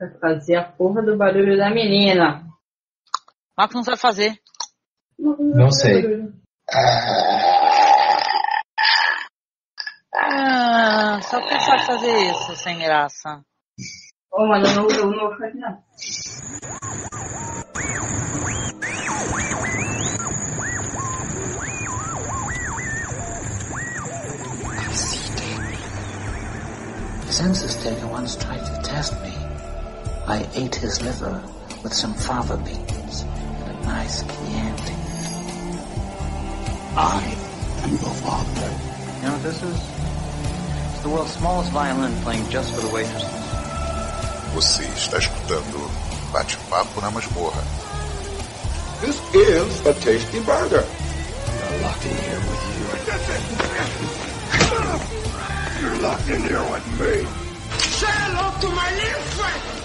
Vai fazer a porra do barulho da menina. Marcos não sabe fazer. Não sei. Ah, só que sabe fazer isso, sem graça. Ô, mano, eu não, eu não vou ficar aqui não. Census taker once tried to test me. I ate his liver with some fava beans and a nice chianti. I am your father. You know what this is? It's the world's smallest violin playing just for the waitresses. Você está escutando Bate-Papo na Masmorra. This is a tasty burger. I'm locked in here with you. You're locked in here with me. Say hello to my little friend.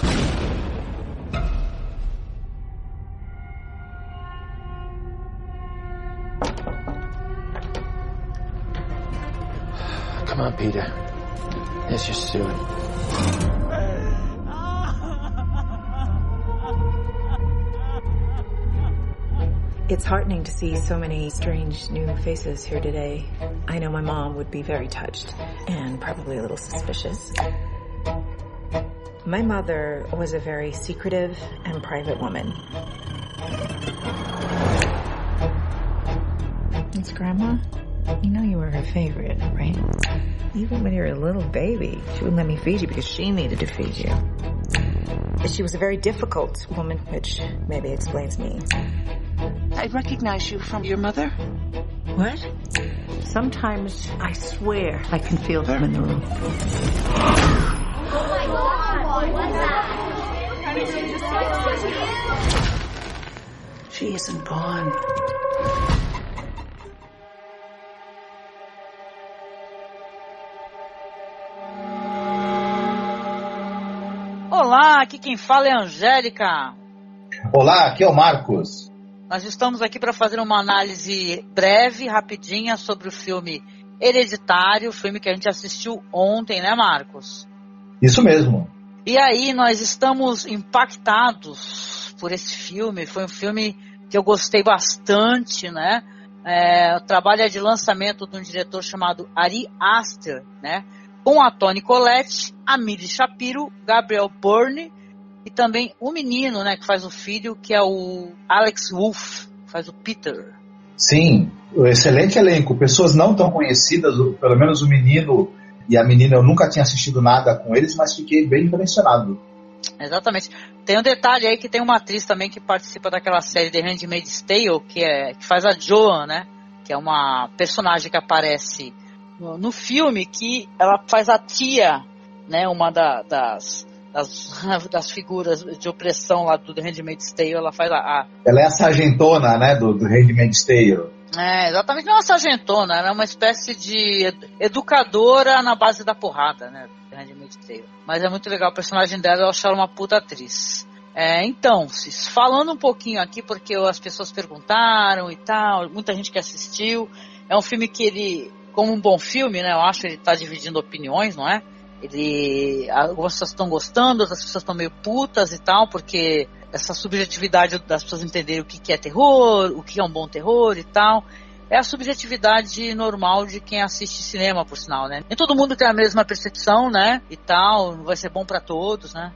On, Peter. There's your suit. It's heartening to see so many strange new faces here today. I know my mom would be very touched and probably a little suspicious. My mother was a very secretive and private woman. It's Grandma. You know you were her favorite, right? Even when you were a little baby, she wouldn't let me feed you because she needed to feed you. She was a very difficult woman, which maybe explains me. I recognize you from your mother. What? Sometimes I swear I can feel them in the room. Oh my god, what's that? She isn't gone. Olá, aqui quem fala é Angélica. Olá, aqui é o Marcos. Nós estamos aqui para fazer uma análise breve, rapidinha, sobre o filme Hereditário, filme que a gente assistiu ontem, né, Marcos? Isso mesmo. E aí, nós estamos impactados por esse filme. Foi um filme que eu gostei bastante, né? É, o trabalho é de lançamento de um diretor chamado Ari Aster, né? Com a Toni Collette, a Millie Shapiro, Gabriel Byrne e também o menino, né, que faz o filho, que é o Alex Wolff, faz o Peter. Sim, excelente elenco. Pessoas não tão conhecidas, pelo menos o menino e a menina eu nunca tinha assistido nada com eles, mas fiquei bem impressionado. Exatamente. Tem um detalhe aí que tem uma atriz também que participa daquela série The Handmaid's Tale, que, é, que faz a Joan, né? Que é uma personagem que aparece no, no filme, que ela faz a tia, né? Uma da, das, das, das, figuras de opressão lá do The Handmaid's Tale, ela faz a, a... Ela é a sargentona, né, do, do Handmaid's Tale. É, exatamente, não é uma sargentona, ela é uma espécie de educadora na base da porrada, né, The Handmaid's Tale. Mas é muito legal, o personagem dela eu ela uma puta atriz. É, então, falando um pouquinho aqui, porque as pessoas perguntaram e tal, muita gente que assistiu, é um filme que ele, como um bom filme, né, eu acho que ele tá dividindo opiniões, não é? Ele. Algumas pessoas estão gostando, outras pessoas estão meio putas e tal, porque essa subjetividade das pessoas entenderem o que, é terror, o que é um bom terror e tal. É a subjetividade normal de quem assiste cinema, por sinal, né? Nem todo mundo tem a mesma percepção, né? E tal, vai ser bom para todos, né?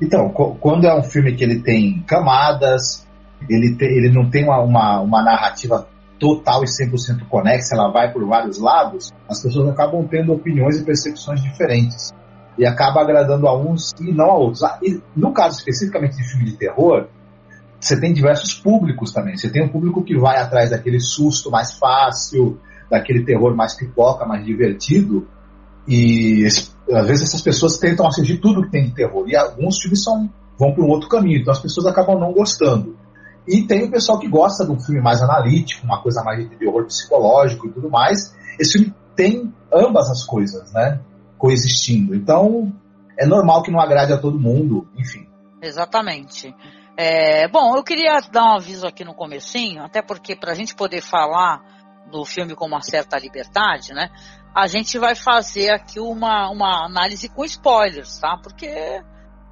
Então, quando é um filme que ele tem camadas, ele, tem, ele não tem uma, uma, uma narrativa total e 100% conexa, ela vai por vários lados, as pessoas acabam tendo opiniões e percepções diferentes. E acaba agradando a uns e não a outros. Ah, no caso especificamente de filme de terror, você tem diversos públicos também. Você tem um público que vai atrás daquele susto mais fácil, daquele terror mais pipoca, mais divertido. E às vezes essas pessoas tentam assistir tudo que tem de terror. E alguns filmes são, vão para um outro caminho. Então as pessoas acabam não gostando. E tem o pessoal que gosta de um filme mais analítico, uma coisa mais de terror psicológico e tudo mais. Esse filme tem ambas as coisas, né? Coexistindo. Então, é normal que não agrade a todo mundo, enfim. Exatamente. É, bom, eu queria dar um aviso aqui no comecinho, até porque para a gente poder falar do filme com uma certa liberdade, né? A gente vai fazer aqui uma, uma análise com spoilers, tá? Porque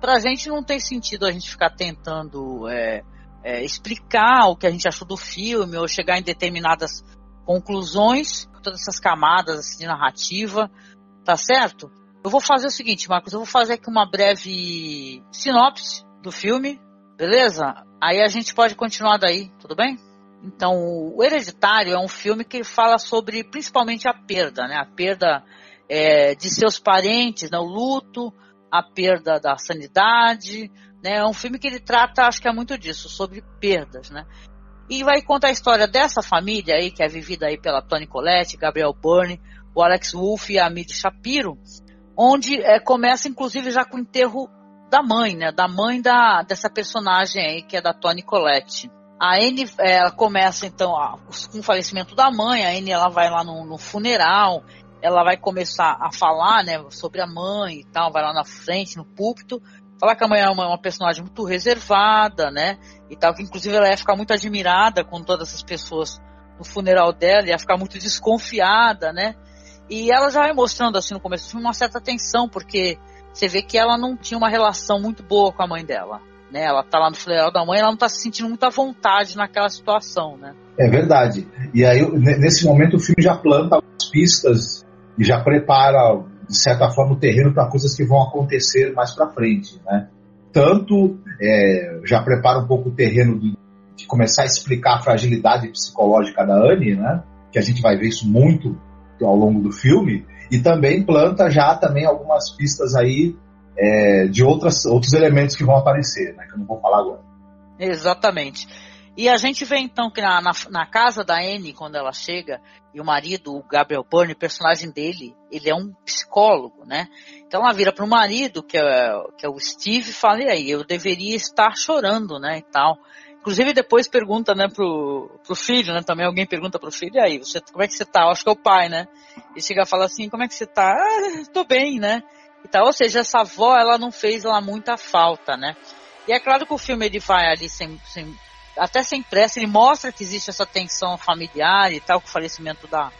pra gente não tem sentido a gente ficar tentando é, é, explicar o que a gente achou do filme ou chegar em determinadas conclusões, todas essas camadas assim, de narrativa, tá certo? Eu vou fazer o seguinte, Marcos, eu vou fazer aqui uma breve sinopse do filme, beleza? Aí a gente pode continuar daí, tudo bem? Então, o Hereditário é um filme que fala sobre principalmente a perda, né? A perda é, de seus parentes, né? o luto, a perda da sanidade, né? É um filme que ele trata, acho que é muito disso, sobre perdas, né? E vai contar a história dessa família aí, que é vivida aí pela Toni Collette, Gabriel Byrne, o Alex Wolff e a Mid Shapiro, onde é, começa inclusive já com o enterro da mãe, né? Da mãe da, dessa personagem aí, que é da Toni Collette. A Anne, ela começa então a, com o falecimento da mãe, a Anne ela vai lá no, no, funeral, ela vai começar a falar, né, sobre a mãe e tal, vai lá na frente, no púlpito, falar que a mãe é uma, uma personagem muito reservada, né, e tal, que inclusive ela ia ficar muito admirada com todas essas pessoas no funeral dela, ia ficar muito desconfiada, né, e ela já vai mostrando assim no começo do filme uma certa tensão, porque você vê que ela não tinha uma relação muito boa com a mãe dela. Né? Ela tá lá no funeral da mãe, ela não tá se sentindo muita vontade naquela situação, né? É verdade. E aí, nesse momento, o filme já planta as pistas e já prepara, de certa forma, o terreno para coisas que vão acontecer mais para frente, né? Tanto é, já prepara um pouco o terreno de, de, começar a explicar a fragilidade psicológica da Anne, né? Que a gente vai ver isso muito ao longo do filme, e também planta já também algumas pistas aí é, de outras, outros elementos que vão aparecer, né, que eu não vou falar agora. Exatamente. E a gente vê então que na, na, na, casa da Anne, quando ela chega, e o marido, o Gabriel Byrne, personagem dele, ele é um psicólogo, né? Então ela vira para o marido, que é, que é o Steve, e fala, e aí, eu deveria estar chorando, né, e tal. Inclusive depois pergunta, né, pro, pro filho, né, também alguém pergunta pro filho, e aí, você, como é que você tá? Acho que é o pai, né? E chega a falar assim, como é que você tá? Ah, tô bem, né? E tal. Ou seja, essa avó, ela não fez lá muita falta, né? E é claro que o filme ele vai ali sem, sem até sem pressa, ele mostra que existe essa tensão familiar e tal, com o falecimento da,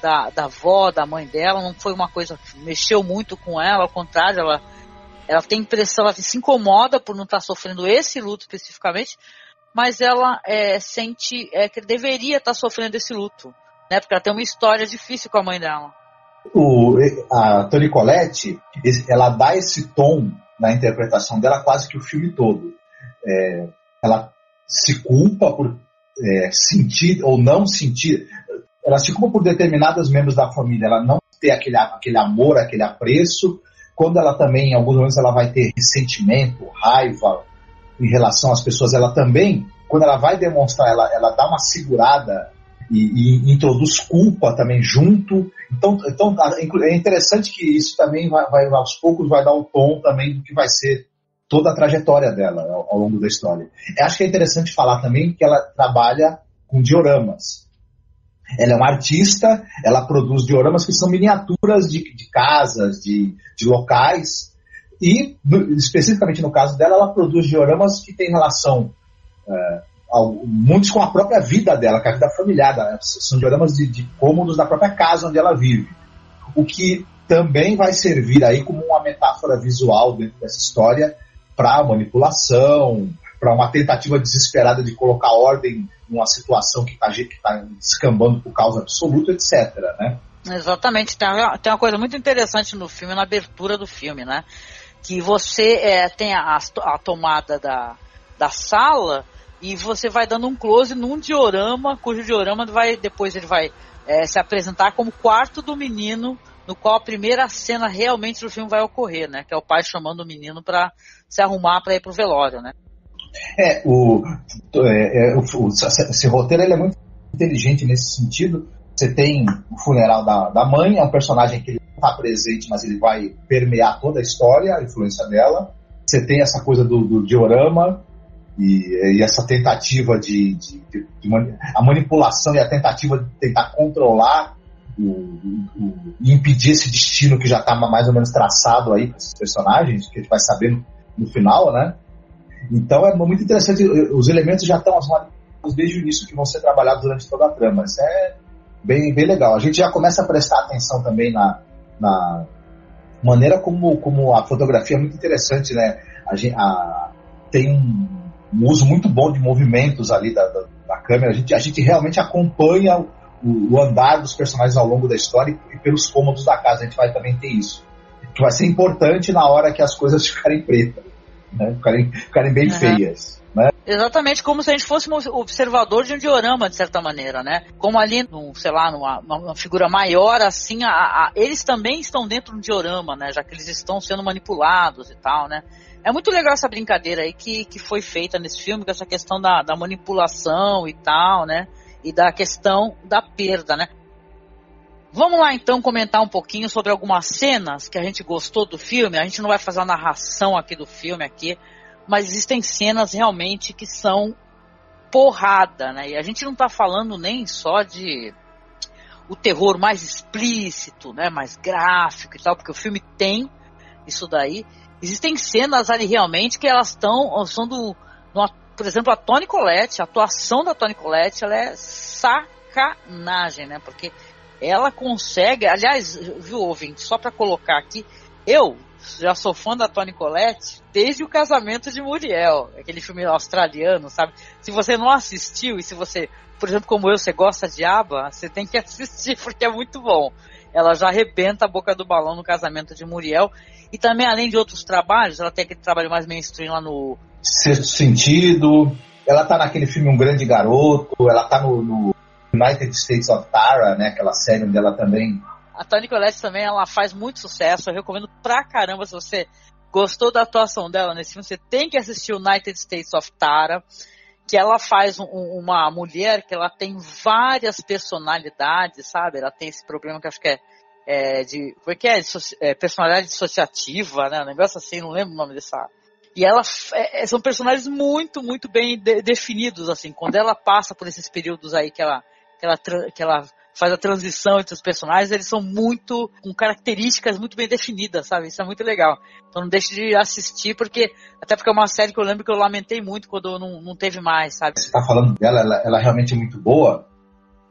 da, da avó, da mãe dela, não foi uma coisa que mexeu muito com ela, ao contrário, ela, ela tem impressão, ela se incomoda por não estar sofrendo esse luto especificamente, mas ela é, sente é, que deveria estar sofrendo esse luto, né? Porque ela tem uma história difícil com a mãe dela. O, a Toni Collette, ela dá esse tom na interpretação dela quase que o filme todo. É, ela se culpa por é, sentir ou não sentir, ela se culpa por determinados membros da família, ela não ter aquele, aquele amor, aquele apreço, quando ela também, em alguns momentos, ela vai ter ressentimento, raiva, em relação às pessoas, ela também, quando ela vai demonstrar, ela, ela dá uma segurada e, e introduz culpa também junto. Então, então é interessante que isso também vai, vai, aos poucos vai dar o tom também do que vai ser toda a trajetória dela ao, ao longo da história. Eu acho que é interessante falar também que ela trabalha com dioramas. Ela é uma artista, ela produz dioramas que são miniaturas de, de casas, de, de locais, e, especificamente no caso dela, ela produz dioramas que têm relação, é, muitos com a própria vida dela, com a vida familiar. São dioramas de, de cômodos da própria casa onde ela vive. O que também vai servir aí como uma metáfora visual dentro dessa história para manipulação, para uma tentativa desesperada de colocar ordem numa situação que está tá descambando por causa absoluta, etc. Né? Exatamente. Tem uma, tem uma coisa muito interessante no filme, na abertura do filme, né? que você é, tem a, a, tomada da, da sala e você vai dando um close num diorama, cujo diorama vai depois ele vai é, se apresentar como quarto do menino, no qual a primeira cena realmente do filme vai ocorrer, né? Que é o pai chamando o menino para se arrumar para ir pro velório, né? É, o, é, é, o, esse roteiro ele é muito inteligente nesse sentido. Você tem o funeral da, da mãe, é um personagem que ele está presente, mas ele vai permear toda a história, a influência dela. Você tem essa coisa do, do diorama e, e essa tentativa de, de, de, de, a manipulação e a tentativa de tentar controlar o, o, e impedir esse destino que já está mais ou menos traçado aí para esses personagens, que a gente vai saber no, no, final, né? Então é muito interessante, os elementos já estão desde o início que vão ser trabalhados durante toda a trama. Isso é bem, bem legal. A gente já começa a prestar atenção também na, na, maneira como, como a fotografia é muito interessante, né? A, a, tem um, um, uso muito bom de movimentos ali da, da, da câmera. A gente, a gente realmente acompanha o, andar dos personagens ao longo da história e, pelos cômodos da casa. A gente vai também ter isso. Que vai ser importante na hora que as coisas ficarem pretas, né? ficarem, ficarem bem uhum. feias. Né? Exatamente como se a gente fosse um observador de um diorama, de certa maneira, né? Como ali, no, sei lá, numa uma figura maior, assim, a, a, eles também estão dentro de um diorama, né? Já que eles estão sendo manipulados e tal, né? É muito legal essa brincadeira aí que, que foi feita nesse filme, com essa questão da, da manipulação e tal, né? E da questão da perda, né? Vamos lá então comentar um pouquinho sobre algumas cenas que a gente gostou do filme. A gente não vai fazer a narração aqui do filme aqui, mas existem cenas realmente que são porrada, né? E a gente não está falando nem só de o terror mais explícito, né, mais gráfico e tal, porque o filme tem isso daí. Existem cenas ali realmente que elas estão são do, do, por exemplo, a Toni Collette, a atuação da Toni Collette, ela é sacanagem, né? Porque ela consegue, aliás, viu, ouvinte, só para colocar aqui, eu já sou fã da Toni Collette desde o casamento de Muriel, aquele filme australiano, sabe? Se você não assistiu e se você, por exemplo, como eu, você gosta de ABBA, você tem que assistir porque é muito bom. Ela já arrebenta a boca do balão no casamento de Muriel. E também, além de outros trabalhos, ela tem aquele trabalho mais mainstream lá no. Sexto Sentido. Ela tá naquele filme Um Grande Garoto. Ela tá no, no United States of Tara, né? Aquela série onde ela também a Toni Collette também, ela faz muito sucesso. Eu recomendo pra caramba se você gostou da atuação dela nesse filme, você tem que assistir United States of Tara, que ela faz um, uma mulher que ela tem várias personalidades, sabe? Ela tem esse problema que acho que é, é de. Como é que é? é? Personalidade dissociativa, né? Um negócio assim, não lembro o nome dessa. E ela é, é, são personagens muito, muito bem de, definidos, assim. Quando ela passa por esses períodos aí que ela, que ela, que ela faz a transição entre os personagens, eles são muito, com características muito bem definidas, sabe? Isso é muito legal. Então não deixe de assistir, porque, até porque é uma série que eu lembro que eu lamentei muito quando não, não teve mais, sabe? Você tá falando dela, ela, ela realmente é muito boa,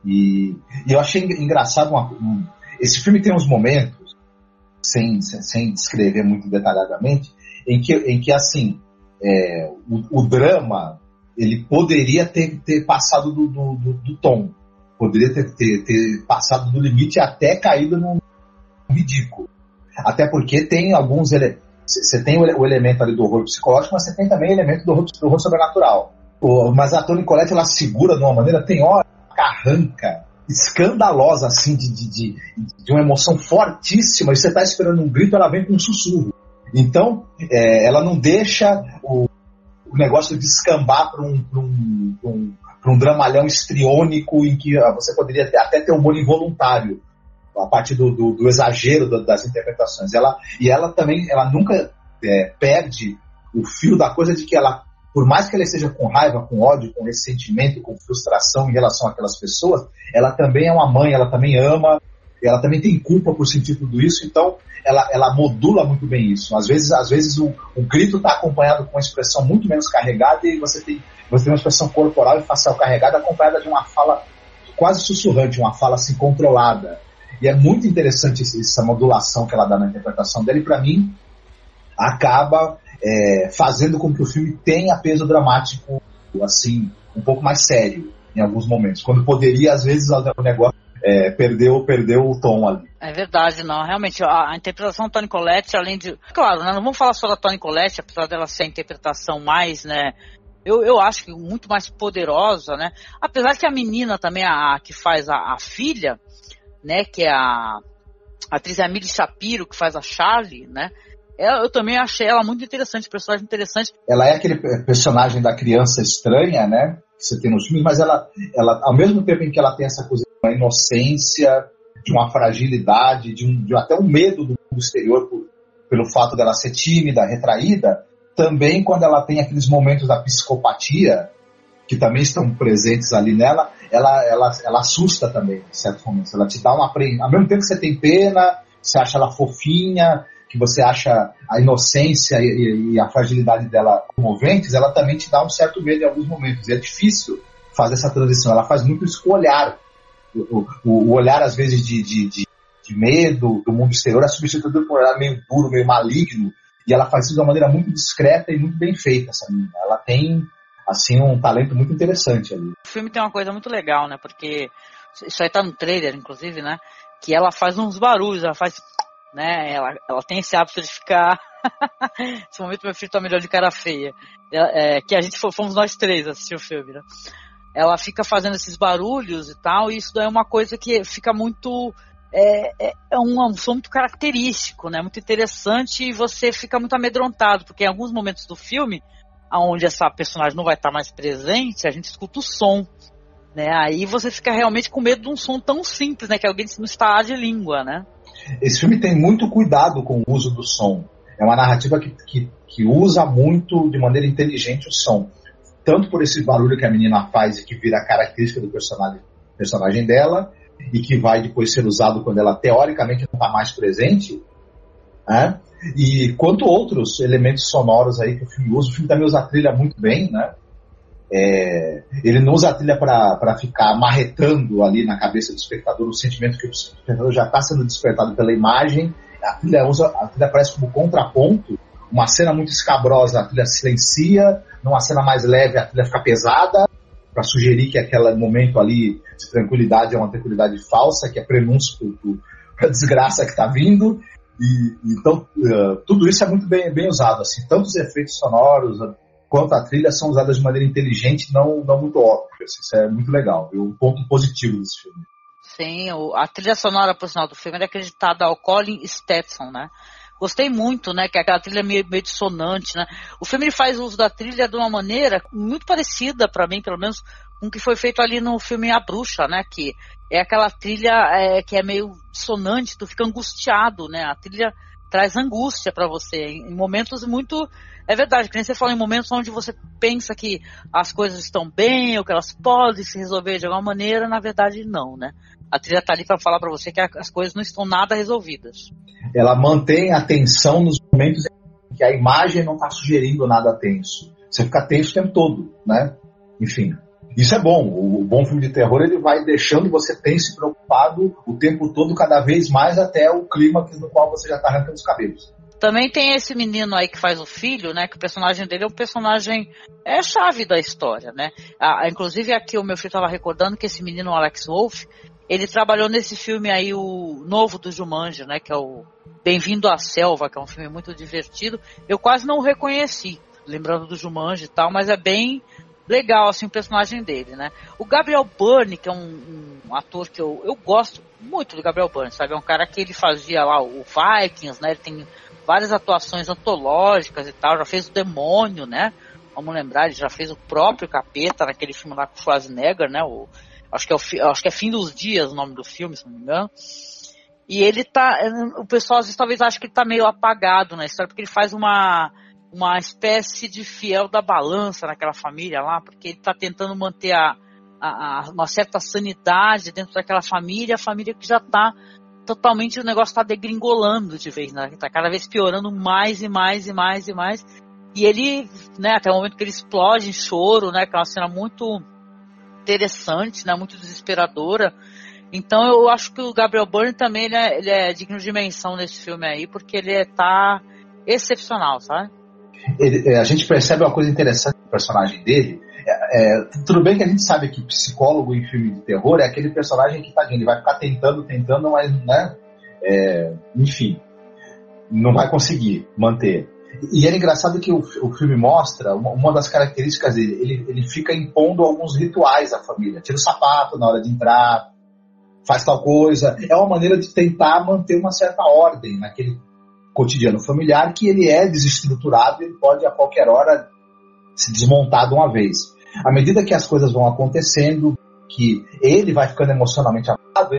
e, e eu achei engraçado, uma, um, esse filme tem uns momentos, sem, sem, sem descrever muito detalhadamente, em que, em que assim, é, o, o, drama, ele poderia ter, ter passado do, do, do, do tom, Poderia ter, ter, ter passado do limite até caído num ridículo. Até porque tem alguns. Você tem o elemento ali do horror psicológico, mas você tem também o elemento do horror, do horror sobrenatural. O, mas a Toni Collette ela segura de uma maneira, tem hora carranca, escandalosa, assim, de, de, de, de uma emoção fortíssima, e você está esperando um grito, ela vem com um sussurro. Então, é, ela não deixa o, o negócio descambar para um, um, um, para um dramalhão estriônico em que ah, você poderia até ter humor involuntário a partir do, do, do exagero das interpretações. Ela, e ela também, ela nunca é, perde o fio da coisa de que ela, por mais que ela esteja com raiva, com ódio, com ressentimento, com frustração em relação àquelas pessoas, ela também é uma mãe, ela também ama, ela também tem culpa por sentir tudo isso, então ela, ela modula muito bem isso. Às vezes, às vezes o, o grito está acompanhado com uma expressão muito menos carregada e você tem, você tem uma expressão corporal e facial carregada acompanhada de uma fala quase sussurrante, uma fala assim controlada. E é muito interessante essa modulação que ela dá na interpretação dela e para mim acaba é, fazendo com que o filme tenha peso dramático assim um pouco mais sério em alguns momentos, quando poderia às vezes o negócio é, perdeu, perdeu o tom ali. É verdade, não. Realmente, a, a interpretação da Toni Collette, além de. Claro, né, não vamos falar só da Toni Collette, apesar dela ser a interpretação mais, né? Eu, eu acho que muito mais poderosa, né? Apesar que a menina também, a, a que faz a, a, filha, né? Que é a, a atriz Amelie Shapiro, que faz a Charlie, né? Ela, eu também achei ela muito interessante, personagem interessante. Ela é aquele personagem da criança estranha, né? Que você tem nos filmes, mas ela, ela, ao mesmo tempo em que ela tem essa coisa uma inocência, de uma fragilidade, de, um, de até um medo do mundo exterior por, pelo fato dela ser tímida, retraída, também quando ela tem aqueles momentos da psicopatia, que também estão presentes ali nela, ela, ela, ela assusta também, em certos momentos. Ela te dá uma. Ao mesmo tempo que você tem pena, você acha ela fofinha, que você acha a inocência e, e a fragilidade dela comoventes, ela também te dá um certo medo em alguns momentos. E é difícil fazer essa transição. Ela faz muito isso com o olhar o, o, olhar, às vezes, de, de, de, de medo do mundo exterior é substituído por ela meio duro, meio maligno, e ela faz isso de uma maneira muito discreta e muito bem feita, essa menina. Ela tem, assim, um talento muito interessante ali. O filme tem uma coisa muito legal, né? Porque isso aí tá no trailer, inclusive, né? Que ela faz uns barulhos, ela faz, né? Ela, ela tem esse hábito de ficar... Esse momento meu filho tá melhor de cara feia. É, é, que a gente fomos nós três assistir o filme, né? Ela fica fazendo esses barulhos e tal, e isso daí é uma coisa que fica muito é, é, é um, um som muito característico, né? Muito interessante e você fica muito amedrontado, porque em alguns momentos do filme, onde essa personagem não vai estar mais presente, a gente escuta o som. Né? Aí você fica realmente com medo de um som tão simples, né? Que alguém não está de língua, né? Esse filme tem muito cuidado com o uso do som. É uma narrativa que, que, que usa muito, de maneira inteligente, o som. Tanto por esse barulho que a menina faz e que vira característica do personagem, personagem dela, e que vai depois ser usado quando ela teoricamente não está mais presente, né? E quanto outros elementos sonoros aí que o filme usa, o filme também usa a trilha muito bem, né? É, ele não usa a trilha para ficar marretando ali na cabeça do espectador o sentimento que o espectador já está sendo despertado pela imagem. A trilha usa, a trilha aparece como contraponto. Uma cena muito escabrosa, a trilha silencia. Numa cena mais leve, a trilha fica pesada para sugerir que aquele momento ali de tranquilidade é uma tranquilidade falsa, que é prenúncio para a desgraça que está vindo. E, então, uh, tudo isso é muito bem, bem usado. Assim, tanto os efeitos sonoros quanto a trilha são usadas de maneira inteligente, não, não muito óbvia. Assim, isso é muito legal. É um ponto positivo desse filme. Sim, a trilha sonora, por sinal, do filme é acreditada ao Colin Stetson, né? Gostei muito, né? Que é aquela trilha meio, meio dissonante, né? O filme ele faz uso da trilha de uma maneira muito parecida, para mim, pelo menos, com o que foi feito ali no filme A Bruxa, né? Que é aquela trilha é, que é meio dissonante, tu fica angustiado, né? A trilha traz angústia para você em momentos muito é verdade, que nem você fala em momentos onde você pensa que as coisas estão bem ou que elas podem se resolver de alguma maneira, na verdade não, né? A trilha tá ali para falar para você que as coisas não estão nada resolvidas. Ela mantém a tensão nos momentos em que a imagem não está sugerindo nada tenso. Você fica tenso o tempo todo, né? Enfim, isso é bom. O bom filme de terror ele vai deixando você tenso e preocupado o tempo todo, cada vez mais até o clima no qual você já está arrancando os cabelos. Também tem esse menino aí que faz o filho, né? Que o personagem dele é um personagem é chave da história, né? Ah, inclusive aqui o meu filho estava recordando que esse menino Alex Wolff, ele trabalhou nesse filme aí o novo do Jumanji, né? Que é o Bem-vindo à Selva, que é um filme muito divertido. Eu quase não o reconheci, lembrando do Jumanji e tal, mas é bem legal assim o personagem dele, né? O Gabriel Byrne, que é um, um, ator que eu, eu gosto muito do Gabriel Byrne, sabe? É um cara que ele fazia lá o Vikings, né? Ele tem várias atuações antológicas e tal, já fez o Demônio, né? Vamos lembrar, ele já fez o próprio Capeta naquele filme lá com o Schwarzenegger, né? O, acho, que é o, acho que é Fim dos Dias o nome do filme, se não me engano. E ele tá. O pessoal às vezes talvez ache que ele tá meio apagado na história, porque ele faz uma uma espécie de fiel da balança naquela família lá, porque ele está tentando manter a, a, a, uma certa sanidade dentro daquela família, a família que já está totalmente, o negócio está degringolando de vez, né? Está cada vez piorando mais e mais e mais e mais. E ele, né, até o momento que ele explode em choro, né, que é uma cena muito interessante, né, muito desesperadora. Então eu acho que o Gabriel Byrne também ele é, ele é digno de menção nesse filme aí, porque ele está excepcional, sabe? ele, é, a gente percebe uma coisa interessante no personagem dele. É, é, tudo bem que a gente sabe que psicólogo em filme de terror é aquele personagem que tá, ele vai ficar tentando, tentando, mas, né? É, enfim, não vai conseguir manter. E é engraçado que o, o filme mostra uma, uma, das características dele. Ele, ele fica impondo alguns rituais à família. Tira o sapato na hora de entrar, faz tal coisa. É uma maneira de tentar manter uma certa ordem naquele cotidiano familiar que ele é desestruturado e pode a qualquer hora se desmontar de uma vez. À medida que as coisas vão acontecendo, que ele vai ficando emocionalmente abalado,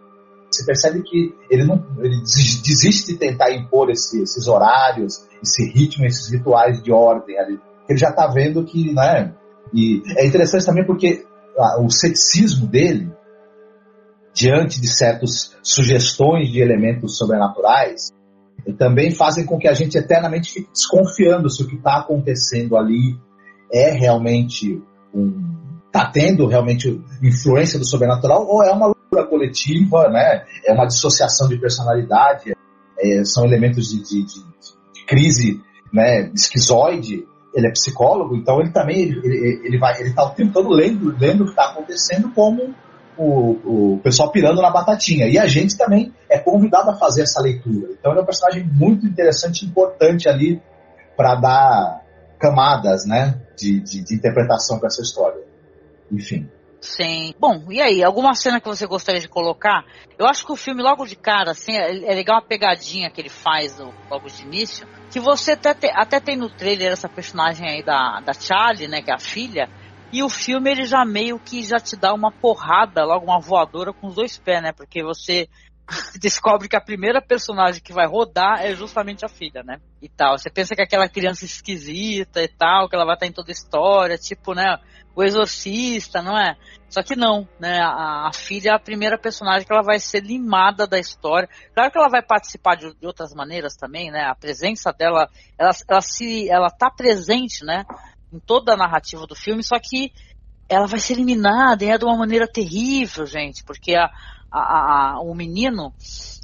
percebe que ele não ele desiste de tentar impor esse, esses horários, esse ritmo, esses rituais de ordem ali. Ele já está vendo que, né? E é interessante também porque ah, o ceticismo dele diante de certas sugestões de elementos sobrenaturais também fazem com que a gente eternamente fique desconfiando se o que está acontecendo ali é realmente um. está tendo realmente influência do sobrenatural ou é uma coletiva, né? É uma dissociação de personalidade, é, são elementos de, de, de, de, crise, né? Esquizoide. Ele é psicólogo, então ele também ele, ele vai, ele está o tempo todo lendo, lendo o que está acontecendo como o, o pessoal pirando na batatinha. E a gente também é convidado a fazer essa leitura. Então ele é um personagem muito interessante importante ali para dar camadas né, de, de, de interpretação para essa história. Enfim. Sim. Bom, e aí, alguma cena que você gostaria de colocar? Eu acho que o filme, logo de cara, assim, é, é legal a pegadinha que ele faz logo de início, que você até, te, até tem no trailer essa personagem aí da, da Charlie, né, que é a filha, e o filme ele já meio que já te dá uma porrada, logo uma voadora com os dois pés, né, porque você descobre que a primeira personagem que vai rodar é justamente a filha, né? E tal. Você pensa que é aquela criança esquisita e tal, que ela vai estar em toda a história, tipo, né? O exorcista, não é? Só que não, né? A, a, filha é a primeira personagem que ela vai ser limada da história. Claro que ela vai participar de, de outras maneiras também, né? A presença dela, ela, ela se, ela tá presente, né? Em toda a narrativa do filme, só que ela vai ser eliminada e é de uma maneira terrível, gente, porque a, a, a, o menino,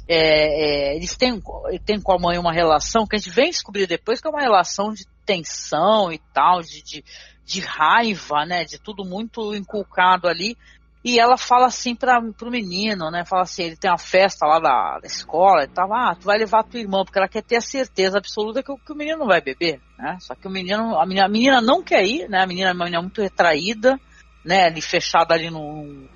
é, é, eles têm, têm com a mãe uma relação que a gente vem descobrir depois que é uma relação de tensão e tal, de, de, de raiva, né? De tudo muito inculcado ali. E ela fala assim para pro menino, né? Fala assim, ele tem uma festa lá da, da escola e tal, ah, tu vai levar tua irmã, porque ela quer ter a certeza absoluta que, que o menino não vai beber, né? Só que o menino, a menina, a menina não quer ir, né? A menina é uma menina muito retraída, né? Ali fechada ali no,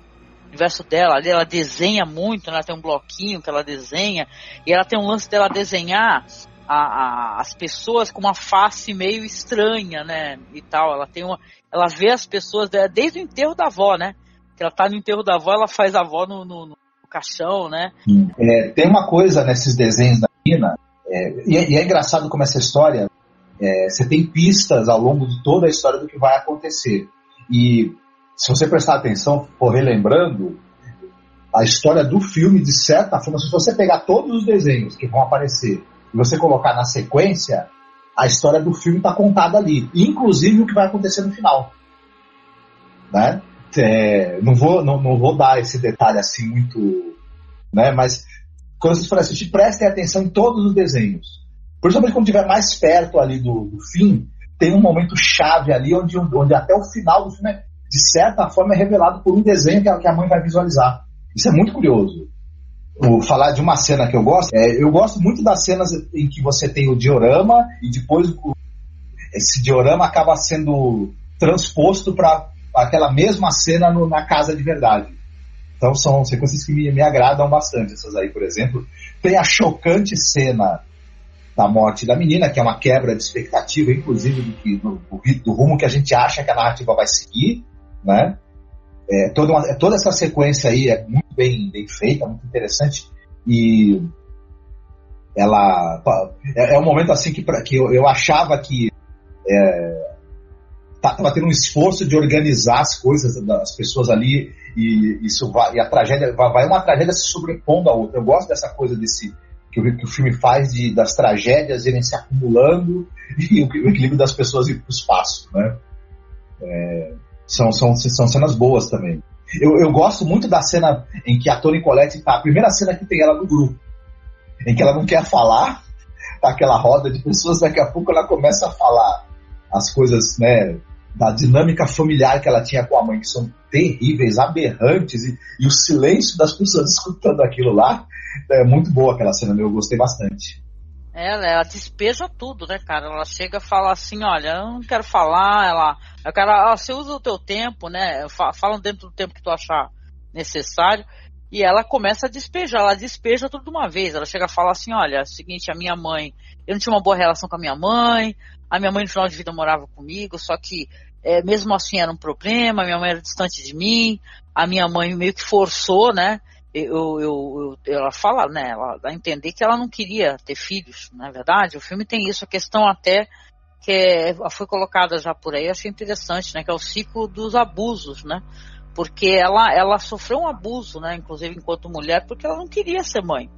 universo dela, ali ela desenha muito, né? ela tem um bloquinho que ela desenha, e ela tem um lance dela desenhar a, a, as pessoas com uma face meio estranha, né? E tal. Ela tem uma. Ela vê as pessoas desde o enterro da avó, né? Que ela tá no enterro da avó, ela faz a avó no, no, no caixão, né? É, tem uma coisa nesses desenhos da Nina, é, e, é, e, é, engraçado como essa história. É, você tem pistas ao longo de toda a história do que vai acontecer. E se você prestar atenção, for relembrando, a história do filme, de certa forma, se você pegar todos os desenhos que vão aparecer e você colocar na sequência, a história do filme está contada ali, inclusive o que vai acontecer no final. Né? É, não, vou, não, não vou dar esse detalhe assim muito. Né? Mas quando vocês forem assistir, prestem atenção em todos os desenhos. Principalmente quando estiver mais perto ali do, do fim, tem um momento chave ali onde, onde até o final do filme é de certa forma, é revelado por um desenho que a, mãe vai visualizar. Isso é muito curioso. Vou falar de uma cena que eu gosto, é, eu gosto muito das cenas em que você tem o diorama e depois esse diorama acaba sendo transposto para aquela mesma cena no, na casa de verdade. Então são sequências que me, me agradam bastante, essas aí, por exemplo. Tem a chocante cena da morte da menina, que é uma quebra de expectativa, inclusive do, do, do rumo que a gente acha que a narrativa vai seguir né? É, toda, uma, toda essa sequência aí é muito bem, bem feita, muito interessante e ela é, é um momento assim que, pra, que eu, eu achava que é, tá, tendo um esforço de organizar as coisas das pessoas ali e isso vai, e a tragédia vai, vai uma tragédia se sobrepondo à outra. Eu gosto dessa coisa desse que o, que o filme faz de das tragédias irem se acumulando e o, o equilíbrio das pessoas ir para o espaço, né? É, são, são, são cenas boas também. Eu, eu gosto muito da cena em que a Toni Collette tá, a primeira cena que tem ela no grupo, em que ela não quer falar, tá aquela roda de pessoas, daqui a pouco ela começa a falar as coisas, né, da dinâmica familiar que ela tinha com a mãe, que são terríveis, aberrantes, e, e o silêncio das pessoas escutando aquilo lá, é muito boa aquela cena, eu gostei bastante. Ela, ela despeja tudo, né, cara? Ela chega e fala assim, olha, eu não quero falar, ela. O cara, ah, você usa o teu tempo, né? Fala dentro do tempo que tu achar necessário. E ela começa a despejar, ela despeja tudo de uma vez. Ela chega a falar assim, olha, é o seguinte, a minha mãe, eu não tinha uma boa relação com a minha mãe, a minha mãe no final de vida morava comigo, só que é, mesmo assim era um problema, a minha mãe era distante de mim, a minha mãe meio que forçou, né? Eu, eu, eu, ela fala, né, ela dá a entender que ela não queria ter filhos, na é verdade. O filme tem isso, a questão até que é, foi colocada já por aí, achei interessante, né, que é o ciclo dos abusos, né, porque ela, ela sofreu um abuso, né, inclusive enquanto mulher, porque ela não queria ser mãe,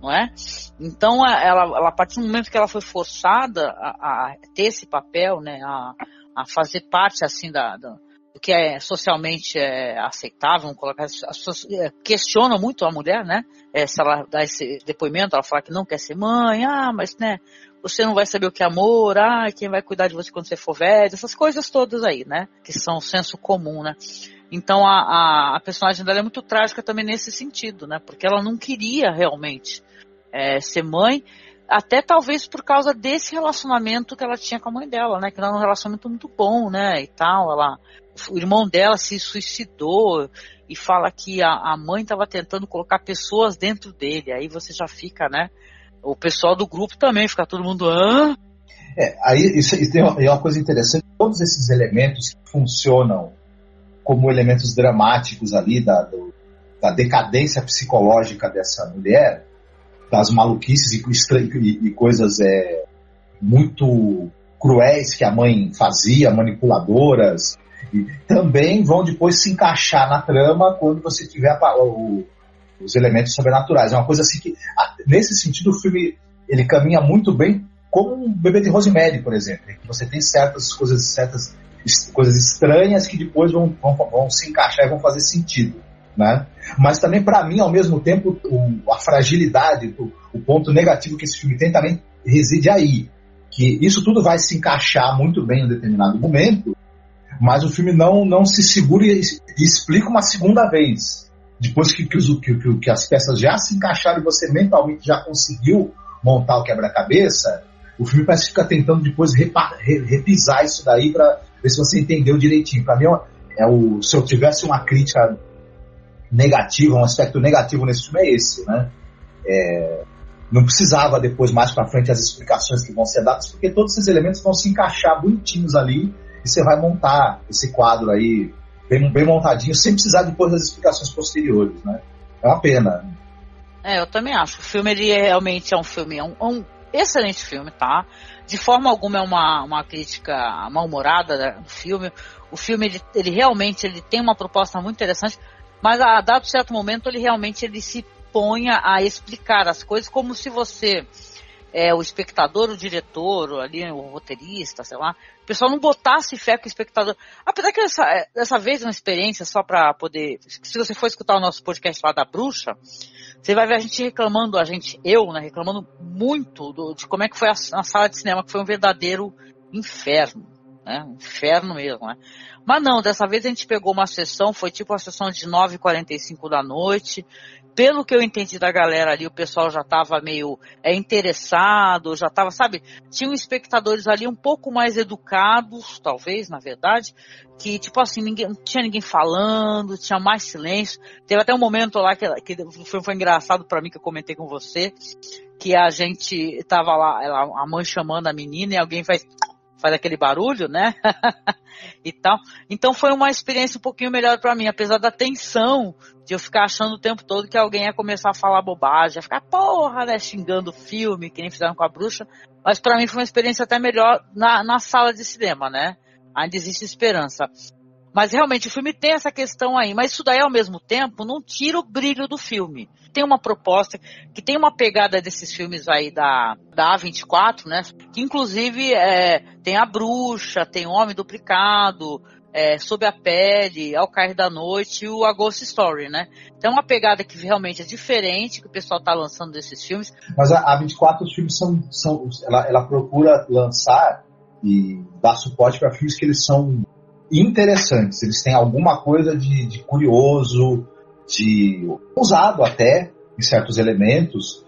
não é? Então, ela, ela a partir do momento que ela foi forçada a, a ter esse papel, né, a, a fazer parte, assim, da, da do que é socialmente é, aceitável, colocar, as pessoas é, questionam muito a mulher, né? É, se ela dá esse depoimento, ela fala que não quer ser mãe, ah, mas né, você não vai saber o que é amor, ah, quem vai cuidar de você quando você for velho, essas coisas todas aí, né? Que são senso comum, né? Então a, a, a personagem dela é muito trágica também nesse sentido, né? Porque ela não queria realmente é, ser mãe, até talvez por causa desse relacionamento que ela tinha com a mãe dela, né? Que era um relacionamento muito bom, né? E tal. Ela, o irmão dela se suicidou e fala que a, a mãe estava tentando colocar pessoas dentro dele. Aí você já fica, né? O pessoal do grupo também fica todo mundo. Hã? É, aí isso, isso tem uma, é uma coisa interessante. Todos esses elementos que funcionam como elementos dramáticos ali da, do, da decadência psicológica dessa mulher, das maluquices e, e, e coisas é, muito cruéis que a mãe fazia, manipuladoras, também vão depois se encaixar na trama quando você tiver o, os elementos sobrenaturais. É uma coisa assim que, nesse sentido, o filme ele caminha muito bem como um bebê de Rosemary, por exemplo, você tem certas coisas, certas coisas estranhas que depois vão, vão, vão se encaixar e vão fazer sentido. Né? Mas também, para mim, ao mesmo tempo, o, a fragilidade, o, o, ponto negativo que esse filme tem também reside aí. Que isso tudo vai se encaixar muito bem em um determinado momento, mas o filme não, não se segura e, e explica uma segunda vez. Depois que, que, que, que, as peças já se encaixaram e você mentalmente já conseguiu montar o quebra-cabeça, o filme parece que fica tentando depois repa, re, repisar isso daí para ver se você entendeu direitinho. Para mim, é o, se eu tivesse uma crítica negativa, um aspecto negativo nesse filme é esse, né? É, não precisava depois, mais para frente, as explicações que vão ser dadas, porque todos esses elementos vão se encaixar bonitinhos ali e você vai montar esse quadro aí bem, bem montadinho, sem precisar depois das explicações posteriores, né? É uma pena. É, eu também acho. O filme, ele realmente é um filme, é um, é um excelente filme, tá? De forma alguma é uma, uma crítica mal-humorada do filme. O filme, ele, ele realmente ele tem uma proposta muito interessante, mas a dado certo momento ele realmente ele se ponha a explicar as coisas como se você é, o espectador, o diretor, ali o roteirista, sei lá, o pessoal não botasse fé com o espectador. Apesar que essa, é, dessa vez é uma experiência só para poder. Se você for escutar o nosso podcast lá da bruxa, você vai ver a gente reclamando, a gente, eu, né, reclamando muito do, de como é que foi a, a sala de cinema, que foi um verdadeiro inferno, né? Inferno mesmo, né? Mas não, dessa vez a gente pegou uma sessão, foi tipo uma sessão de 9h45 da noite. Pelo que eu entendi da galera ali, o pessoal já estava meio é, interessado, já estava, sabe? Tinham espectadores ali um pouco mais educados, talvez, na verdade, que, tipo assim, ninguém, não tinha ninguém falando, tinha mais silêncio. Teve até um momento lá que, que foi, foi engraçado para mim, que eu comentei com você, que a gente tava lá, ela, a mãe chamando a menina e alguém faz faz aquele barulho, né? e tal. Então foi uma experiência um pouquinho melhor para mim, apesar da tensão de eu ficar achando o tempo todo que alguém ia começar a falar bobagem, ia ficar porra, né, xingando o filme, que nem fizeram com a bruxa. Mas para mim foi uma experiência até melhor na, na sala de cinema, né? Ainda existe esperança. Mas realmente o filme tem essa questão aí, mas isso daí ao mesmo tempo não tira o brilho do filme. Tem uma proposta que tem uma pegada desses filmes aí da, da A24, né? Que inclusive é, tem a bruxa, tem o Homem Duplicado, é, Sob a Pele, Ao Cair da Noite e o A Ghost Story, né? Então é uma pegada que realmente é diferente que o pessoal está lançando desses filmes. Mas a A24, os filmes são. são ela, ela procura lançar e dar suporte para filmes que eles são interessantes. Eles têm alguma coisa de, de curioso, de usado até em certos elementos,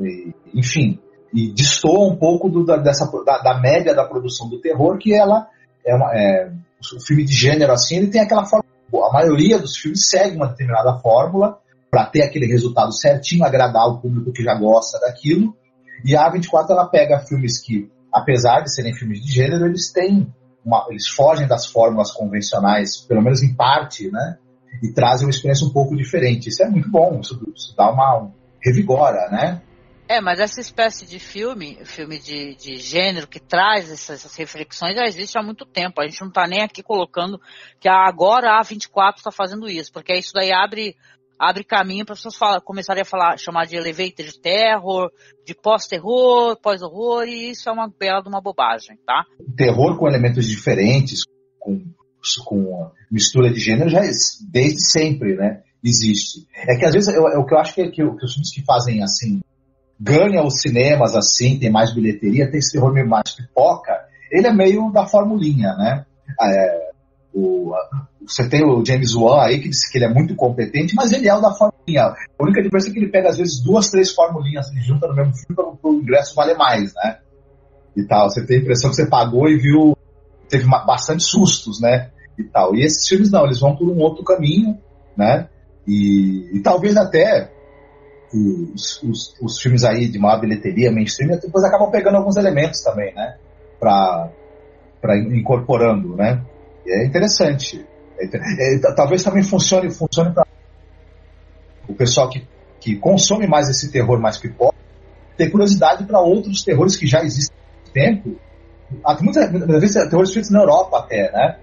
e, enfim, e destoa um pouco do, da, dessa, da, da, média da produção do terror, que ela é, uma, é o filme de gênero assim, ele tem aquela forma. A maioria dos filmes segue uma determinada fórmula para ter aquele resultado certinho, agradar o público que já gosta daquilo. E a A24 ela pega filmes que, apesar de serem filmes de gênero, eles têm uma, eles fogem das fórmulas convencionais, pelo menos em parte, né? E trazem uma experiência um pouco diferente. Isso é muito bom, isso, isso dá uma um, revigora, né? É, mas essa espécie de filme, filme de, de gênero que traz essas, essas, reflexões já existe há muito tempo. A gente não está nem aqui colocando que agora a 24 está fazendo isso, porque isso daí abre abre caminho para as pessoas falar, começarem a falar, chamar de elevator de terror, de pós-terror, pós-horror, e isso é uma bela de uma bobagem, tá? Terror com elementos diferentes, com com mistura de gênero já desde sempre, né? Existe. É que às vezes eu, é o que eu acho que, que, que os filmes que fazem assim ganha os cinemas assim, tem mais bilheteria, tem esse terror meio mais pipoca, ele é meio da formulinha, né? É, o, você tem o James Wan aí que disse que ele é muito competente, mas ele é o da formulinha. A única diferença é que ele pega às vezes duas, três formulinhas e junta no mesmo filme para o ingresso valer mais, né? E tal. Você tem a impressão que você pagou e viu teve bastante sustos, né? E tal. E esses filmes não, eles vão por um outro caminho, né? E, e talvez até os, os, os, filmes aí de maior bilheteria, mainstream, depois acabam pegando alguns elementos também, né? Para incorporando, né? E é interessante. É, é, talvez também funcione, funcione para o pessoal que, que consome mais esse terror mais pipoca ter curiosidade para outros terrores que já existem há tempo. Há muitas, muitas vezes terrores feitos na Europa até, né?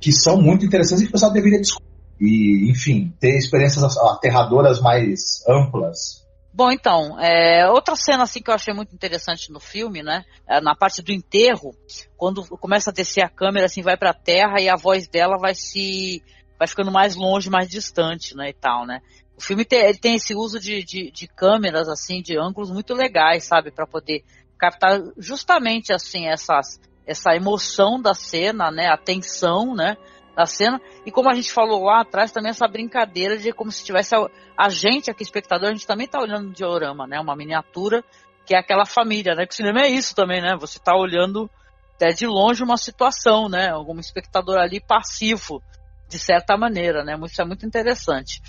Que são muito interessantes e que o pessoal deveria descobrir. E, enfim, ter experiências aterradoras mais amplas. Bom, então, é, outra cena assim que eu achei muito interessante no filme, né? É, na parte do enterro, quando começa a descer a câmera, assim, vai para a terra e a voz dela vai se vai ficando mais longe, mais distante, né, e tal, né? O filme tem, ele tem esse uso de, de, de câmeras, assim, de ângulos muito legais, sabe, para poder captar justamente assim essas essa emoção da cena, né, a tensão, né, da cena. E como a gente falou lá atrás, também essa brincadeira de como se tivesse a, a gente aqui, espectador, a gente também está olhando um diorama, né? Uma miniatura que é aquela família, né? Que o cinema é isso também, né? Você está olhando até de longe uma situação, né? Algum espectador ali passivo, de certa maneira, né? Isso é muito interessante.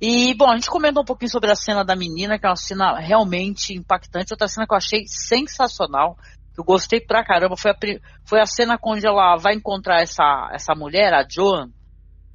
E, bom, a gente comentou um pouquinho sobre a cena da menina, que é uma cena realmente impactante. Outra cena que eu achei sensacional, eu gostei pra caramba foi a, foi a cena onde ela vai encontrar essa, essa mulher, a Joan,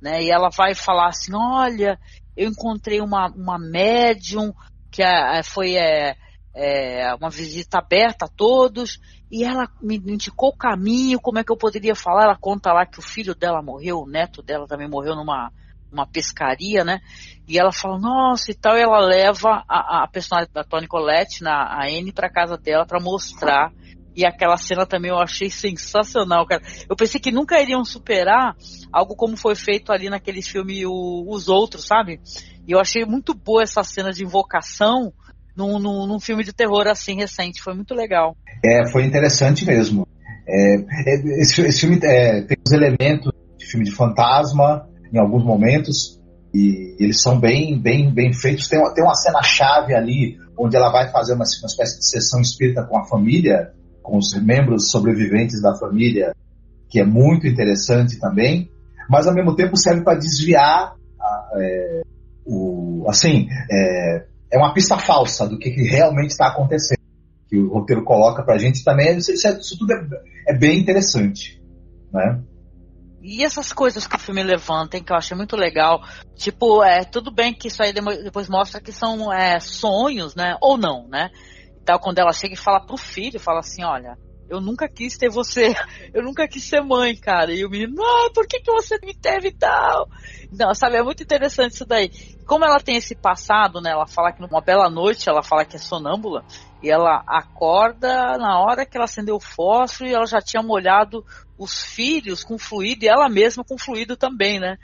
né? E ela vai falar assim: olha, eu encontrei uma, uma médium que é, foi é, é, uma visita aberta a todos e ela me indicou o caminho, como é que eu poderia falar. Ela conta lá que o filho dela morreu, o neto dela também morreu numa uma pescaria, né? E ela fala, nossa, e tal, e ela leva a, a personagem da Toni Collette, na, a Anne, para casa dela para mostrar e aquela cena também eu achei sensacional, cara. Eu pensei que nunca iriam superar algo como foi feito ali naquele filme o, Os Outros, sabe? E eu achei muito boa essa cena de invocação num, num, num filme de terror assim recente. Foi muito legal. É, foi interessante mesmo. É, é esse, esse, filme é, tem os elementos de filme de fantasma em alguns momentos e eles são bem, bem, bem feitos. Tem, tem uma cena chave ali onde ela vai fazer uma, uma espécie de sessão espírita com a família com os membros sobreviventes da família, que é muito interessante também, mas ao mesmo tempo serve para desviar é, o, assim, é, é, uma pista falsa do que, que realmente está acontecendo, que o roteiro coloca para a gente também, isso, isso, isso tudo é, é, bem interessante, né? E essas coisas que o filme levanta, hein, que eu achei muito legal, tipo, é tudo bem que isso aí depois mostra que são é, sonhos, né, ou não, né? Quando ela chega e fala pro filho, fala assim, olha, eu nunca quis ter você, eu nunca quis ser mãe, cara. E o menino, ah, por que, que você me teve e tal? Não, sabe, é muito interessante isso daí. Como ela tem esse passado, né? Ela fala que numa bela noite, ela fala que é sonâmbula, e ela acorda na hora que ela acendeu o fósforo e ela já tinha molhado os filhos com fluido e ela mesma com fluido também, né?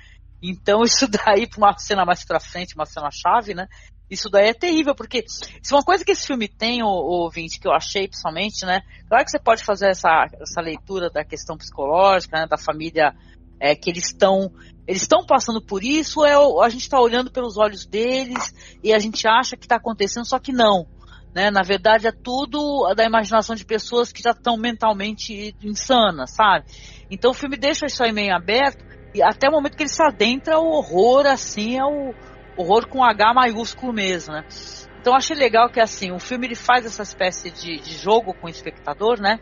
Então isso daí, para uma cena mais pra frente, uma cena chave, né? Isso daí é terrível, porque se uma coisa que esse filme tem, o, ouvinte, que eu achei pessoalmente, né? Claro que você pode fazer essa, essa leitura da questão psicológica, né, da família, é, que eles estão eles estão passando por isso, é, a gente está olhando pelos olhos deles e a gente acha que está acontecendo, só que não. Né? Na verdade, é tudo da imaginação de pessoas que já estão mentalmente insanas, sabe? Então o filme deixa isso aí meio aberto, e até o momento que ele se adentra, o horror, assim, é o horror com H maiúsculo mesmo, né? Então achei legal que assim, o filme ele faz essa espécie de, de jogo com o espectador, né?